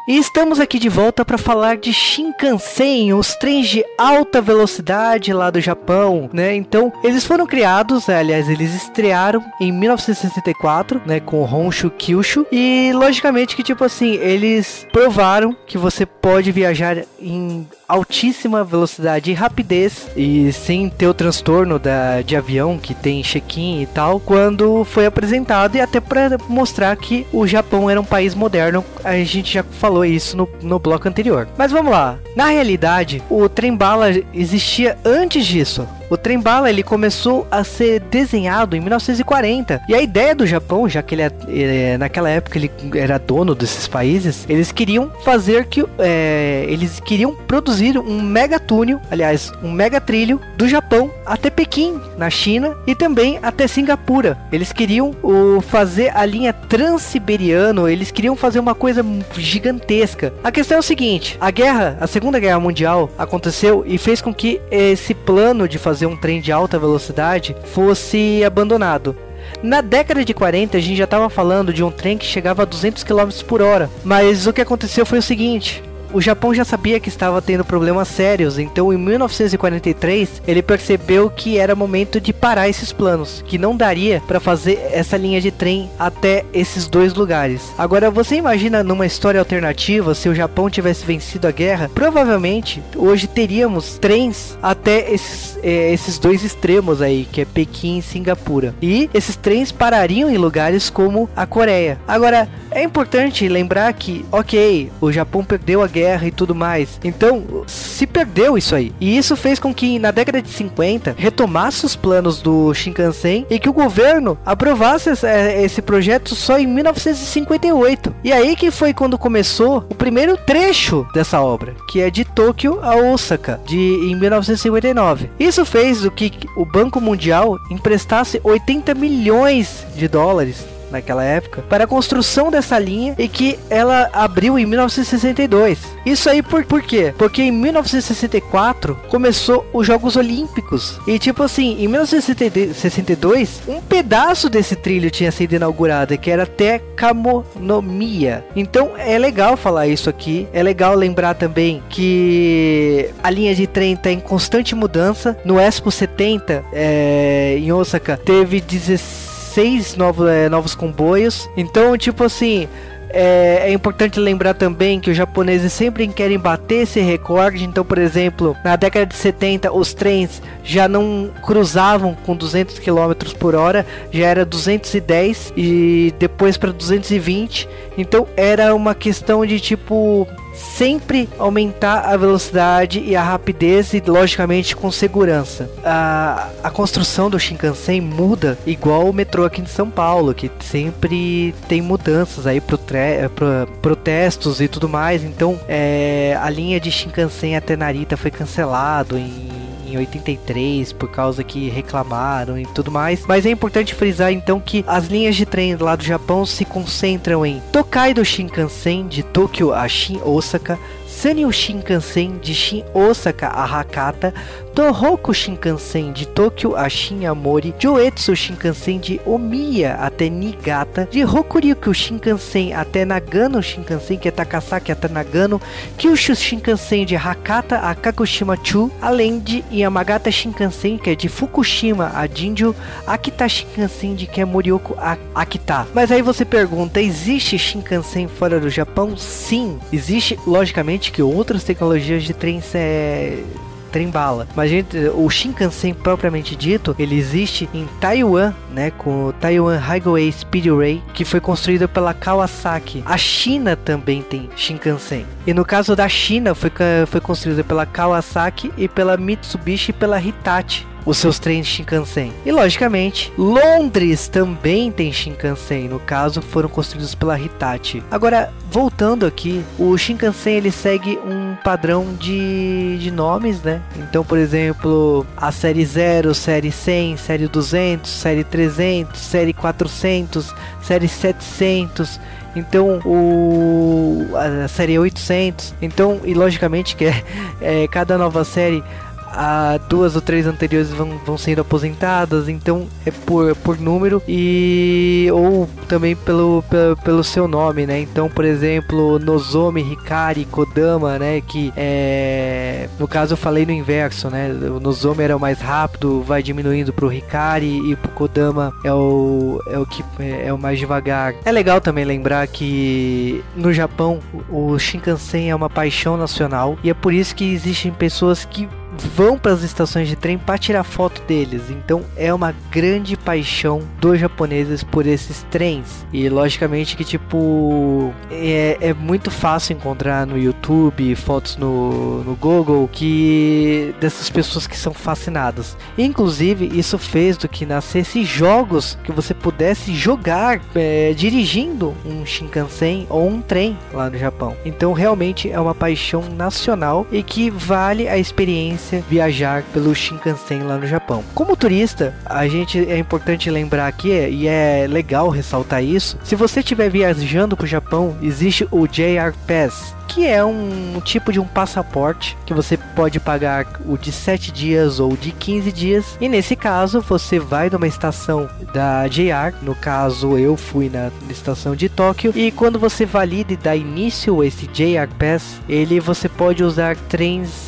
E estamos aqui de volta para falar de Shinkansen, os trens de alta velocidade lá do Japão, né? Então, eles foram criados, né? aliás, eles estrearam em 1964, né, com Honshu Kyushu, e logicamente que tipo assim, eles provaram que você pode viajar em altíssima velocidade e rapidez e sem ter o transtorno da, de avião que tem check-in e tal, quando foi apresentado e até para mostrar que o Japão era um país moderno, a gente já falou isso no, no bloco anterior. Mas vamos lá, na realidade, o trem bala existia antes disso. O trem bala ele começou a ser desenhado em 1940 e a ideia do Japão, já que ele, é, naquela época ele era dono desses países, eles queriam fazer que é, eles queriam produzir um mega túnel, aliás, um mega trilho do Japão até Pequim, na China e também até Singapura. Eles queriam o, fazer a linha transiberiano, eles queriam fazer uma coisa gigantesca. A questão é o seguinte: a guerra, a Segunda Guerra Mundial aconteceu e fez com que esse plano de fazer fazer um trem de alta velocidade fosse abandonado. Na década de 40, a gente já estava falando de um trem que chegava a 200 km por hora, mas o que aconteceu foi o seguinte: o Japão já sabia que estava tendo problemas sérios, então em 1943 ele percebeu que era momento de parar esses planos, que não daria para fazer essa linha de trem até esses dois lugares. Agora você imagina numa história alternativa se o Japão tivesse vencido a guerra, provavelmente hoje teríamos trens até esses, é, esses dois extremos aí, que é Pequim e Singapura. E esses trens parariam em lugares como a Coreia. Agora é importante lembrar que, ok, o Japão perdeu a guerra guerra e tudo mais. Então, se perdeu isso aí. E isso fez com que na década de 50 retomasse os planos do Shinkansen e que o governo aprovasse é, esse projeto só em 1958. E aí que foi quando começou o primeiro trecho dessa obra, que é de Tóquio a Osaka, de em 1959. Isso fez o que o Banco Mundial emprestasse 80 milhões de dólares naquela época, para a construção dessa linha e que ela abriu em 1962. Isso aí por, por quê? Porque em 1964 começou os Jogos Olímpicos. E tipo assim, em 1962, um pedaço desse trilho tinha sido inaugurado, que era até Kamonomiya. Então é legal falar isso aqui. É legal lembrar também que a linha de trem está em constante mudança. No Expo 70, é, em Osaka, teve 16 seis novos, é, novos comboios. Então, tipo assim, é, é, importante lembrar também que os japoneses sempre querem bater esse recorde. Então, por exemplo, na década de 70, os trens já não cruzavam com 200 km por hora, já era 210 e depois para 220. Então, era uma questão de tipo sempre aumentar a velocidade e a rapidez e logicamente com segurança. A, a construção do Shinkansen muda igual o metrô aqui em São Paulo, que sempre tem mudanças aí pro, tre pro protestos e tudo mais. Então é, a linha de Shinkansen até Narita foi cancelado em em 83 por causa que reclamaram e tudo mais. Mas é importante frisar então que as linhas de trem lá do Japão se concentram em Tokaido Shinkansen de Tokyo a Shin Osaka, Sanyo Shinkansen de Shin Osaka a Hakata, Tohoku Shinkansen de Tokyo a Shinyamori, Joetsu Shinkansen de Omiya até Niigata, de Hokuriku Shinkansen até Nagano Shinkansen, que é Takasaki até Nagano, Kyushu Shinkansen de Hakata a Kagoshima-chu, além de Yamagata Shinkansen, que é de Fukushima a Jinju, Akita Shinkansen de que Morioka a Akita. Mas aí você pergunta, existe Shinkansen fora do Japão? Sim, existe, logicamente, que outras tecnologias de trem é trem bala. Mas gente, o Shinkansen propriamente dito, ele existe em Taiwan, né, com o Taiwan Highway Speedway, que foi construído pela Kawasaki. A China também tem Shinkansen. E no caso da China, foi, foi construído pela Kawasaki e pela Mitsubishi e pela Hitachi. Os seus trens Shinkansen. E logicamente, Londres também tem Shinkansen, no caso foram construídos pela Hitachi. Agora, voltando aqui, o Shinkansen ele segue um padrão de, de nomes, né? Então, por exemplo, a série 0, série 100, série 200, série 300, série 400, série 700 então o a série 800 então e logicamente que é, é cada nova série a duas ou três anteriores vão, vão sendo aposentadas, então é por, por número e ou também pelo, pelo, pelo seu nome, né? Então, por exemplo, Nozomi, Hikari, Kodama, né? Que é. No caso eu falei no inverso, né? O Nozomi era o mais rápido, vai diminuindo pro Hikari e pro Kodama é o, é o que é, é o mais devagar. É legal também lembrar que no Japão o Shinkansen é uma paixão nacional e é por isso que existem pessoas que vão para as estações de trem para tirar foto deles. Então é uma grande paixão dos japoneses por esses trens. E logicamente que tipo é, é muito fácil encontrar no YouTube fotos no, no Google que dessas pessoas que são fascinadas. Inclusive isso fez do que nascesse jogos que você pudesse jogar é, dirigindo um Shinkansen ou um trem lá no Japão. Então realmente é uma paixão nacional e que vale a experiência experiência viajar pelo Shinkansen lá no Japão. Como turista, a gente é importante lembrar aqui e é legal ressaltar isso. Se você estiver viajando para o Japão, existe o JR Pass, que é um tipo de um passaporte que você pode pagar o de 7 dias ou de 15 dias. E nesse caso, você vai numa estação da JR, no caso eu fui na estação de Tóquio, e quando você valida e dá início a esse JR Pass, ele você pode usar trens é, é,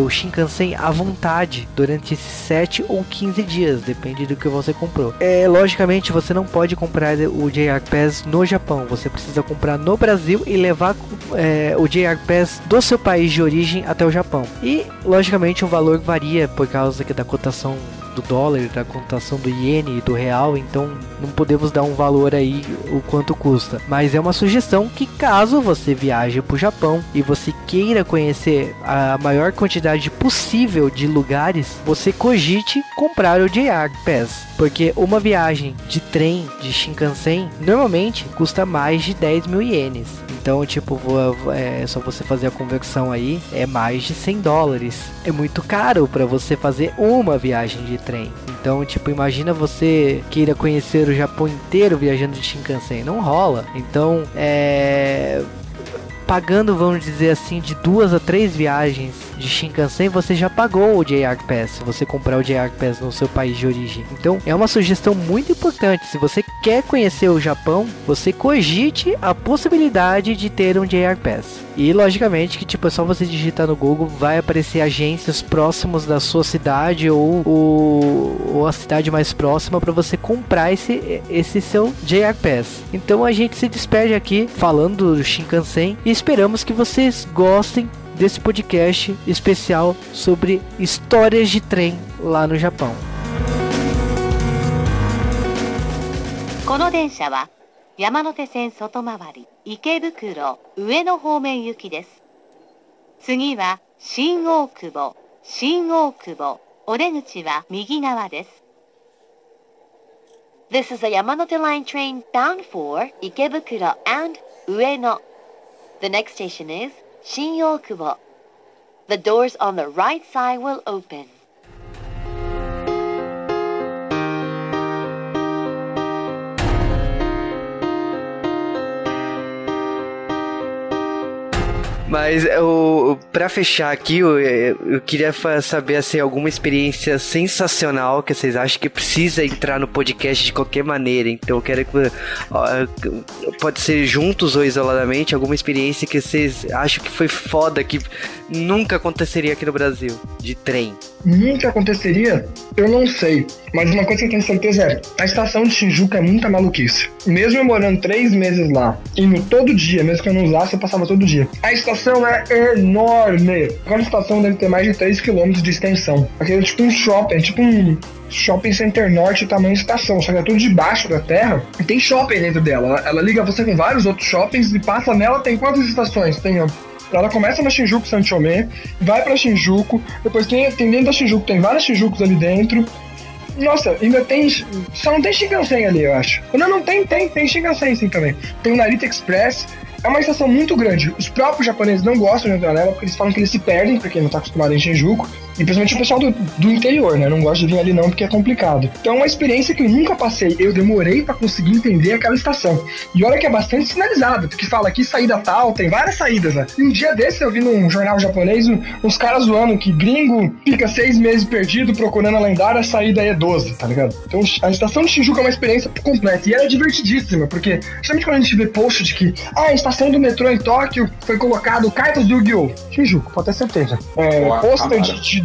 o Shinkansen à vontade durante esses 7 ou 15 dias, depende do que você comprou. É, logicamente, você não pode comprar o JR Pass no Japão, você precisa comprar no Brasil e levar é, o JR Pass do seu país de origem até o Japão. E, logicamente, o valor varia por causa da cotação do dólar, da cotação do iene e do real, então não podemos dar um valor aí o quanto custa. Mas é uma sugestão que caso você viaje para o Japão e você queira conhecer a maior quantidade possível de lugares, você cogite comprar o JR Pass, porque uma viagem de trem de Shinkansen normalmente custa mais de 10 mil ienes. Então, tipo, é só você fazer a conversão aí, é mais de 100 dólares. É muito caro para você fazer uma viagem de trem. Então, tipo, imagina você queira conhecer o Japão inteiro viajando de Shinkansen. Não rola. Então, é pagando, vamos dizer assim, de duas a três viagens de Shinkansen, você já pagou o JR Pass, se você comprar o JR Pass no seu país de origem. Então, é uma sugestão muito importante. Se você quer conhecer o Japão, você cogite a possibilidade de ter um JR Pass. E logicamente que tipo é só você digitar no Google, vai aparecer agências próximos da sua cidade ou, ou, ou a cidade mais próxima para você comprar esse, esse seu JR Pass. Então a gente se despede aqui falando do Shinkansen e esperamos que vocês gostem desse podcast especial sobre histórias de trem lá no Japão. この電車は 山手線外回り池袋上野方面行きです。次は新大久保、新大久保、お出口は右側です。This is a Yamanote Line train bound for Ikebukuro and Ueno. The next station is Shin-Okubo. The doors on the right side will open. Mas eu, pra fechar aqui, eu, eu queria saber assim, alguma experiência sensacional que vocês acham que precisa entrar no podcast de qualquer maneira. Então eu quero que. Pode ser juntos ou isoladamente, alguma experiência que vocês acham que foi foda, que nunca aconteceria aqui no Brasil, de trem. Nunca aconteceria? Eu não sei. Mas uma coisa que eu tenho certeza é: a estação de Shinjuku é muita maluquice. Mesmo eu morando três meses lá, indo todo dia, mesmo que eu não usasse, eu passava todo dia. A estação é enorme. Aquela estação deve ter mais de 3 km de extensão. Aquele é tipo um shopping, é tipo um shopping center norte tamanho estação, só que é tudo debaixo da terra. E tem shopping dentro dela. Ela, liga você com vários outros shoppings e passa nela, tem quantas estações? Tem Ela começa na Shinjuku Sanchome, vai pra Shinjuku, depois tem, tem dentro da Shinjuku, tem várias Shinjukus ali dentro. Nossa, ainda tem. Só não tem Shinkansen ali, eu acho. Não, não tem, tem, tem Shinkansen sim também. Tem o Narita Express, é uma estação muito grande. Os próprios japoneses não gostam de entrar nela porque eles falam que eles se perdem, pra quem não tá acostumado em Shinjuku. E principalmente o pessoal do, do interior, né? Não gosta de vir ali não porque é complicado. Então é uma experiência que eu nunca passei. Eu demorei para conseguir entender aquela estação. E olha que é bastante sinalizado, porque fala aqui saída tal, tem várias saídas, né? E um dia desse eu vi num jornal japonês uns caras zoando que gringo fica seis meses perdido procurando a lendária, a saída é 12, tá ligado? Então a estação de Shinjuku é uma experiência completa. E ela é divertidíssima, porque justamente quando a gente vê post de que ah, a estação do metrô em Tóquio foi colocado cartas do Yu-Gi-Oh! Shinjuku, pode ter certeza. É, pôster de, de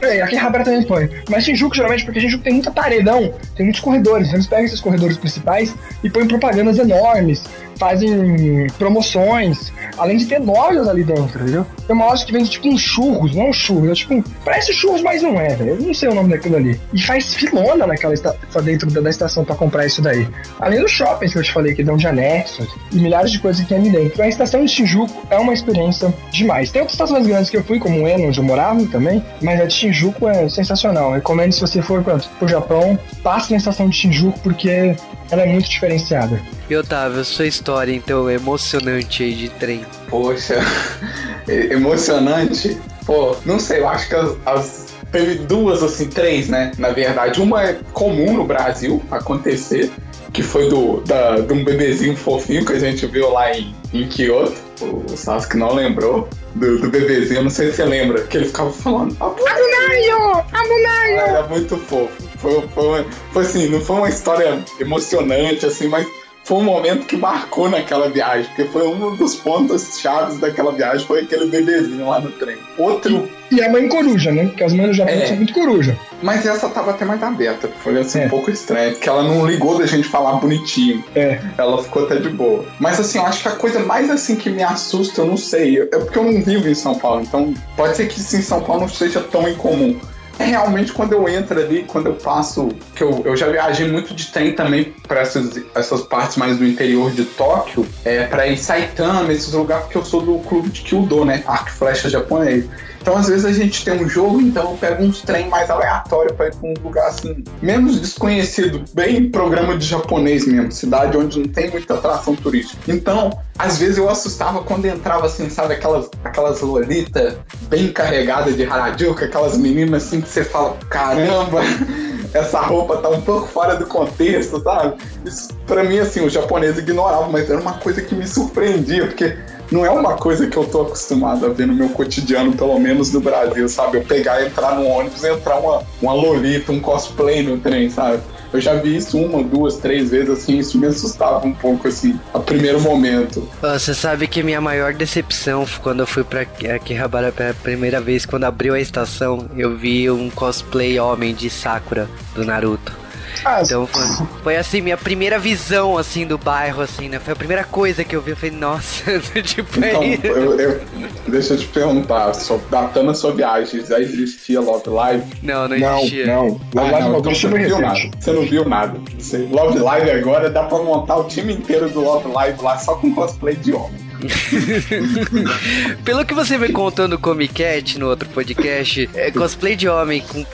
É, aqui em também põe. Mas Shinjuku, geralmente, porque Shinjuku tem muita paredão, tem muitos corredores. Eles pegam esses corredores principais e põem propagandas enormes fazem promoções, além de ter lojas ali dentro, entendeu? Tem uma loja que vende tipo uns churros, não um churros, é tipo um, parece churros, mas não é, velho. Eu não sei o nome daquilo ali. E faz filona naquela esta, dentro da, da estação para comprar isso daí. Além dos shoppings que eu te falei, que dão de anexos e milhares de coisas que tem ali dentro. A estação de Shinjuku é uma experiência demais. Tem outras estações grandes que eu fui, como o Eno, onde eu morava também, mas a de Shinjuku é sensacional. Recomendo se você for para o Japão, passe na estação de Shinjuku porque ela é muito diferenciada. E Otávio, sua história então emocionante aí de trem. Poxa, emocionante? Pô, não sei, eu acho que as, as, teve duas, assim, três, né? Na verdade, uma é comum no Brasil acontecer, que foi do, da, de um bebezinho fofinho que a gente viu lá em, em Kyoto. O Sasuke não lembrou do, do bebezinho, não sei se você lembra, que ele ficava falando Abunayo! Abunayo! Era muito fofo. Foi, foi, foi assim, não foi uma história emocionante, assim, mas foi um momento que marcou naquela viagem, porque foi um dos pontos chaves daquela viagem, foi aquele bebezinho lá no trem. Outro. E, e a mãe coruja, né? Porque as mães do Japão é. são muito coruja. Mas essa tava até mais aberta, foi assim, é. um pouco estranho, porque ela não ligou da gente falar bonitinho. É. Ela ficou até de boa. Mas assim, eu acho que a coisa mais assim que me assusta, eu não sei, é porque eu não vivo em São Paulo, então pode ser que isso em São Paulo não seja tão incomum. É realmente quando eu entro ali, quando eu passo. que Eu, eu já viajei muito de trem também para essas, essas partes mais do interior de Tóquio, é, para ir Saitama, esses lugares, porque eu sou do clube de Kyudo, né? Arco e flecha japonês. Então, às vezes, a gente tem um jogo, então eu pego uns trem mais aleatório para ir pra um lugar assim, menos desconhecido, bem programa de japonês mesmo, cidade onde não tem muita atração turística. Então, às vezes eu assustava quando entrava assim, sabe, aquelas, aquelas lolitas bem carregadas de Harajuku, aquelas meninas assim que você fala, caramba, essa roupa tá um pouco fora do contexto, sabe? Isso, pra mim, assim, o japonês ignorava, mas era uma coisa que me surpreendia, porque não é uma coisa que eu tô acostumado a ver no meu cotidiano, pelo menos no Brasil, sabe? Eu pegar, entrar no ônibus, entrar uma, uma lolita, um cosplay no trem, sabe? Eu já vi isso uma, duas, três vezes, assim, isso me assustava um pouco, assim, a primeiro momento. Você sabe que minha maior decepção quando eu fui pra Akihabara pela primeira vez, quando abriu a estação, eu vi um cosplay homem de Sakura, do Naruto. Ah, então foi, foi, assim, minha primeira visão assim do bairro, assim, né? Foi a primeira coisa que eu vi. Eu falei, nossa, tipo então, aí. Eu, eu, deixa eu te perguntar, só, datando a sua viagem, já existia Love Live? Não, não existia. Não, não. Love ah, não, então você não viu nada. Você não viu nada. Você, Love Live agora dá pra montar o time inteiro do Love Live lá só com cosplay de homem. Pelo que você vem contando Comic Cat no outro podcast, é, cosplay de homem com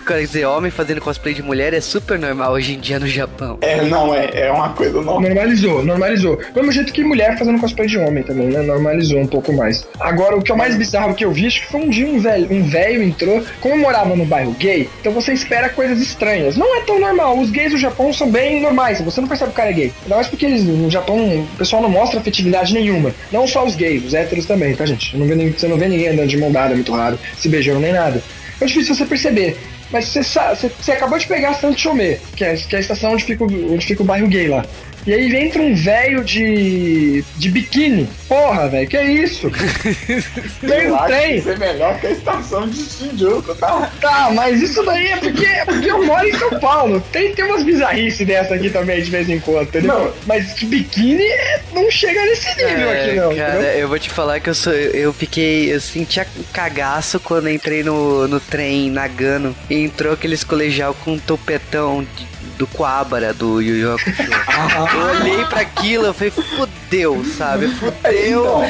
quer dizer, homem fazendo cosplay de mulher é super normal hoje em dia no Japão. É, não, é, é uma coisa normal. Normalizou, normalizou. Do mesmo jeito que mulher fazendo cosplay de homem também, né? Normalizou um pouco mais. Agora, o que é o mais bizarro que eu vi, acho que foi um dia um velho, um velho entrou, como eu morava no bairro gay, então você espera coisas estranhas. Não é tão normal. Os gays do Japão são bem normais, você não percebe que o cara é gay. Ainda mais porque eles, no Japão o pessoal não mostra afetividade nenhuma. Não só os gays, os héteros também, tá, gente? Não vê, você não vê ninguém andando de mão dada, muito raro, se beijando nem nada. É difícil você perceber. Mas você, acabou de pegar Santo Chomé, que é, que é a estação onde fica, onde fica o bairro gay lá. E aí entra um velho de. de biquíni. Porra, velho, que é isso? Tem um trem. Isso é melhor que a estação de Shinjuku, tá? Tá, mas isso daí é porque, é porque eu moro em São Paulo. Tem, tem umas bizarrices dessa aqui também de vez em quando, entendeu? Não. Mas de biquíni não chega nesse nível é, aqui, não. Cara, entendeu? eu vou te falar que eu sou. Eu fiquei. Eu senti cagaço quando entrei no, no trem Nagano e entrou aqueles colegial com um topetão de do Coabra, do Yu Yu Hakusho. eu olhei pra aquilo, eu falei, fudeu, sabe? Fudeu.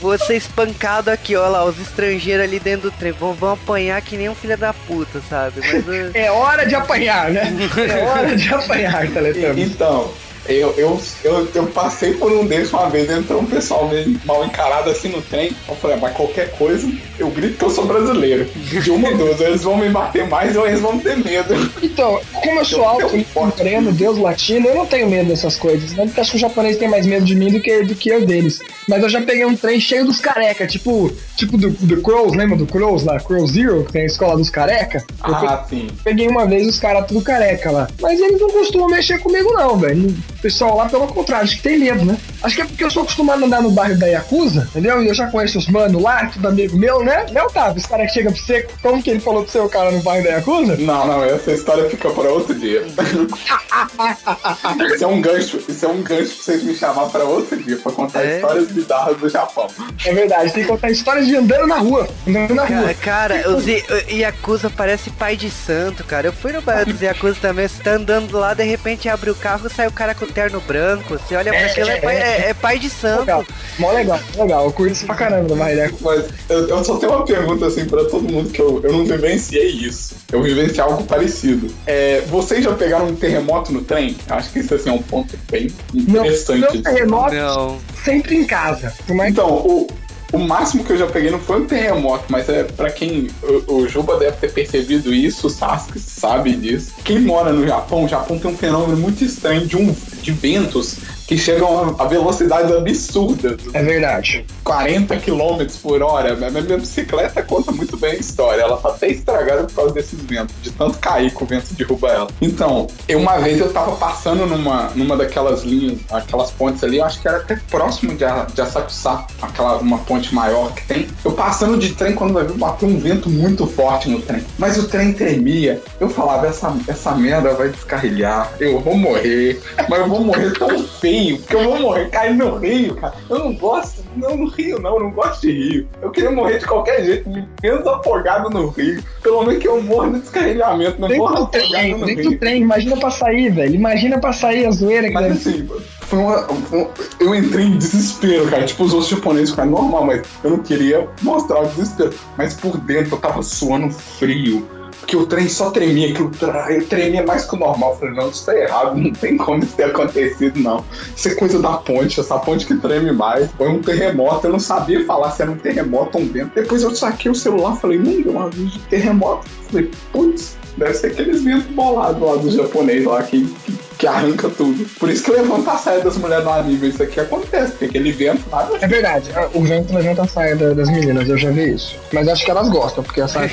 vou ser espancado aqui, ó lá, os estrangeiros ali dentro do trem. Vão, vão apanhar que nem um filho da puta, sabe? Mas, uh, É hora de apanhar, né? É hora de apanhar, Teletubbies. Então, eu, eu, eu, eu passei por um desses uma vez, entrou um pessoal meio mal encarado assim no trem. Eu falei, ah, mas qualquer coisa, eu grito que eu sou brasileiro. De uma duas, eles vão me bater mais ou eles vão ter medo. Então, como eu sou alto, moreno, deus latino, eu não tenho medo dessas coisas. Né? Porque acho que os japoneses têm mais medo de mim do que, do que eu deles. Mas eu já peguei um trem cheio dos careca, tipo, tipo do, do Crows, lembra do Crows lá? Crow Zero, que tem a escola dos careca? Eu Ah, sim. peguei uma vez os caras tudo careca lá. Mas eles não costumam mexer comigo, não, velho. Pessoal lá, pelo contrário, acho que tem medo, né? Acho que é porque eu sou acostumado a andar no bairro da Yakuza, entendeu? E eu já conheço os manos lá, tudo amigo meu, né? Né, Otávio? Esse cara que chega pra você, como que ele falou pra você, o cara no bairro da Yakuza? Não, não, essa história fica para outro dia. isso é um gancho, isso é um gancho pra vocês me chamar para outro dia, pra contar É? histórias bizarras do Japão. É verdade, tem que contar histórias de andando na rua. Andando na rua. Cara, cara os Yakuza parece pai de santo, cara. Eu fui no bairro dos Yakuza também, você tá andando lá, de repente abre o carro, sai o cara com terno branco. Você olha pra É, aquilo, é, pai, é- é pai de santo. Legal, mó legal, mó legal. Eu curto isso pra caramba do da Yakuza. Mas eu, eu só tenho uma pergunta assim pra todo mundo que eu, eu não vivenciei isso. Eu vivenciei algo parecido. É, vocês já pegaram um terremoto no trem? Eu acho que isso assim, é um ponto bem Não, interessante. não de- terremoto Não. sempre em casa. Mais Então, o, o máximo que eu já peguei não foi um terremoto, mas é pra quem. O, o Juba deve ter percebido isso, o Sasuke sabe disso. Quem mora no Japão, o Japão tem um fenômeno muito estranho de, um, de ventos que chegam a, velocidades absurdas. É verdade. 40 km por hora. Minha, bicicleta conta muito bem a história. Ela tá até estragada por causa desses ventos, de tanto cair que o vento derruba ela. Então, eu, uma vez eu tava passando numa, numa daquelas linhas, aquelas pontes ali, eu acho que era até próximo de, A- de Asakusa, aquela uma ponte maior que tem. Eu passando de trem, quando vai bateu um vento muito forte no trem. Mas o trem tremia. Eu falava, essa, essa merda vai descarrilhar, eu vou morrer, mas eu vou morrer tão feio, porque eu vou morrer caindo no rio, cara. Eu não gosto, não, no rio não, eu não gosto de rio. Eu queria morrer de qualquer jeito, menos afogado no rio. Pelo menos que eu morra no descarrilhamento, não Dentro morra do afogado trem, no dentro do rio. trem, imagina pra sair, velho. Imagina pra sair a zoeira que Mas deve assim, foi uma, foi um- eu entrei em desespero, cara. Tipo, os outros japoneses ficaram normal, mas eu não queria mostrar o desespero. Mas por dentro eu tava suando frio. Porque o trem só tremia, que o eu tremia mais que o normal. Eu falei, não, isso tá errado, não tem como isso ter acontecido, não. Isso é coisa da ponte, essa ponte que treme mais. Foi um terremoto, eu não sabia falar se era um terremoto ou um vento. Depois eu saquei o celular falei, não, deu um aviso de terremoto. Falei, putz, deve ser aqueles ventos bolados lá do japonês lá que, que, que arranca tudo. Por isso que levanta a saia das mulheres no anime. Isso aqui acontece, porque aquele vento lá É verdade, ah, o vento levanta a saia da- das meninas, eu já vi isso. Mas acho que elas gostam, porque a saia.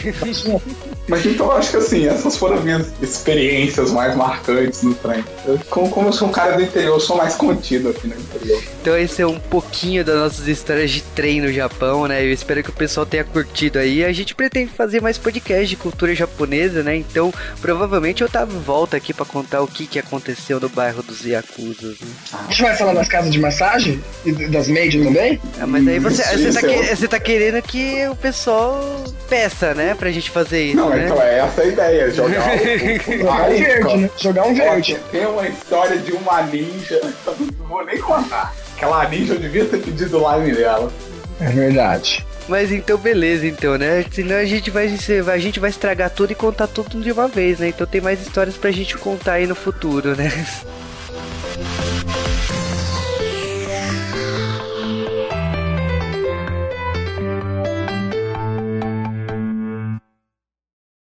Mas então acho que assim, essas foram as minhas experiências mais marcantes no trem. Eu, como, como eu sou um cara do interior, eu sou mais contido aqui no interior. Então esse é um pouquinho das nossas histórias de trem no Japão, né? Eu espero que o pessoal tenha curtido aí. A gente pretende fazer mais podcast de cultura japonesa, né? Então provavelmente eu tava em volta aqui pra contar o que, que aconteceu no bairro dos Yakuzas. Né? A gente vai falar das casas de massagem e das maids também? Ah, mas aí você, Isso, você, tá é que- você tá querendo que o pessoal peça, né? Pra gente fazer isso, Não, né? então é essa a ideia, jogar um verde, né? Jogar um verde. Tem uma história de uma ninja, não vou nem contar. Aquela ninja eu devia ter pedido o line dela. É verdade. Mas então beleza, então, né? Senão a gente vai a gente vai estragar tudo e contar tudo de uma vez, né? Então tem mais histórias pra gente contar aí no futuro, né?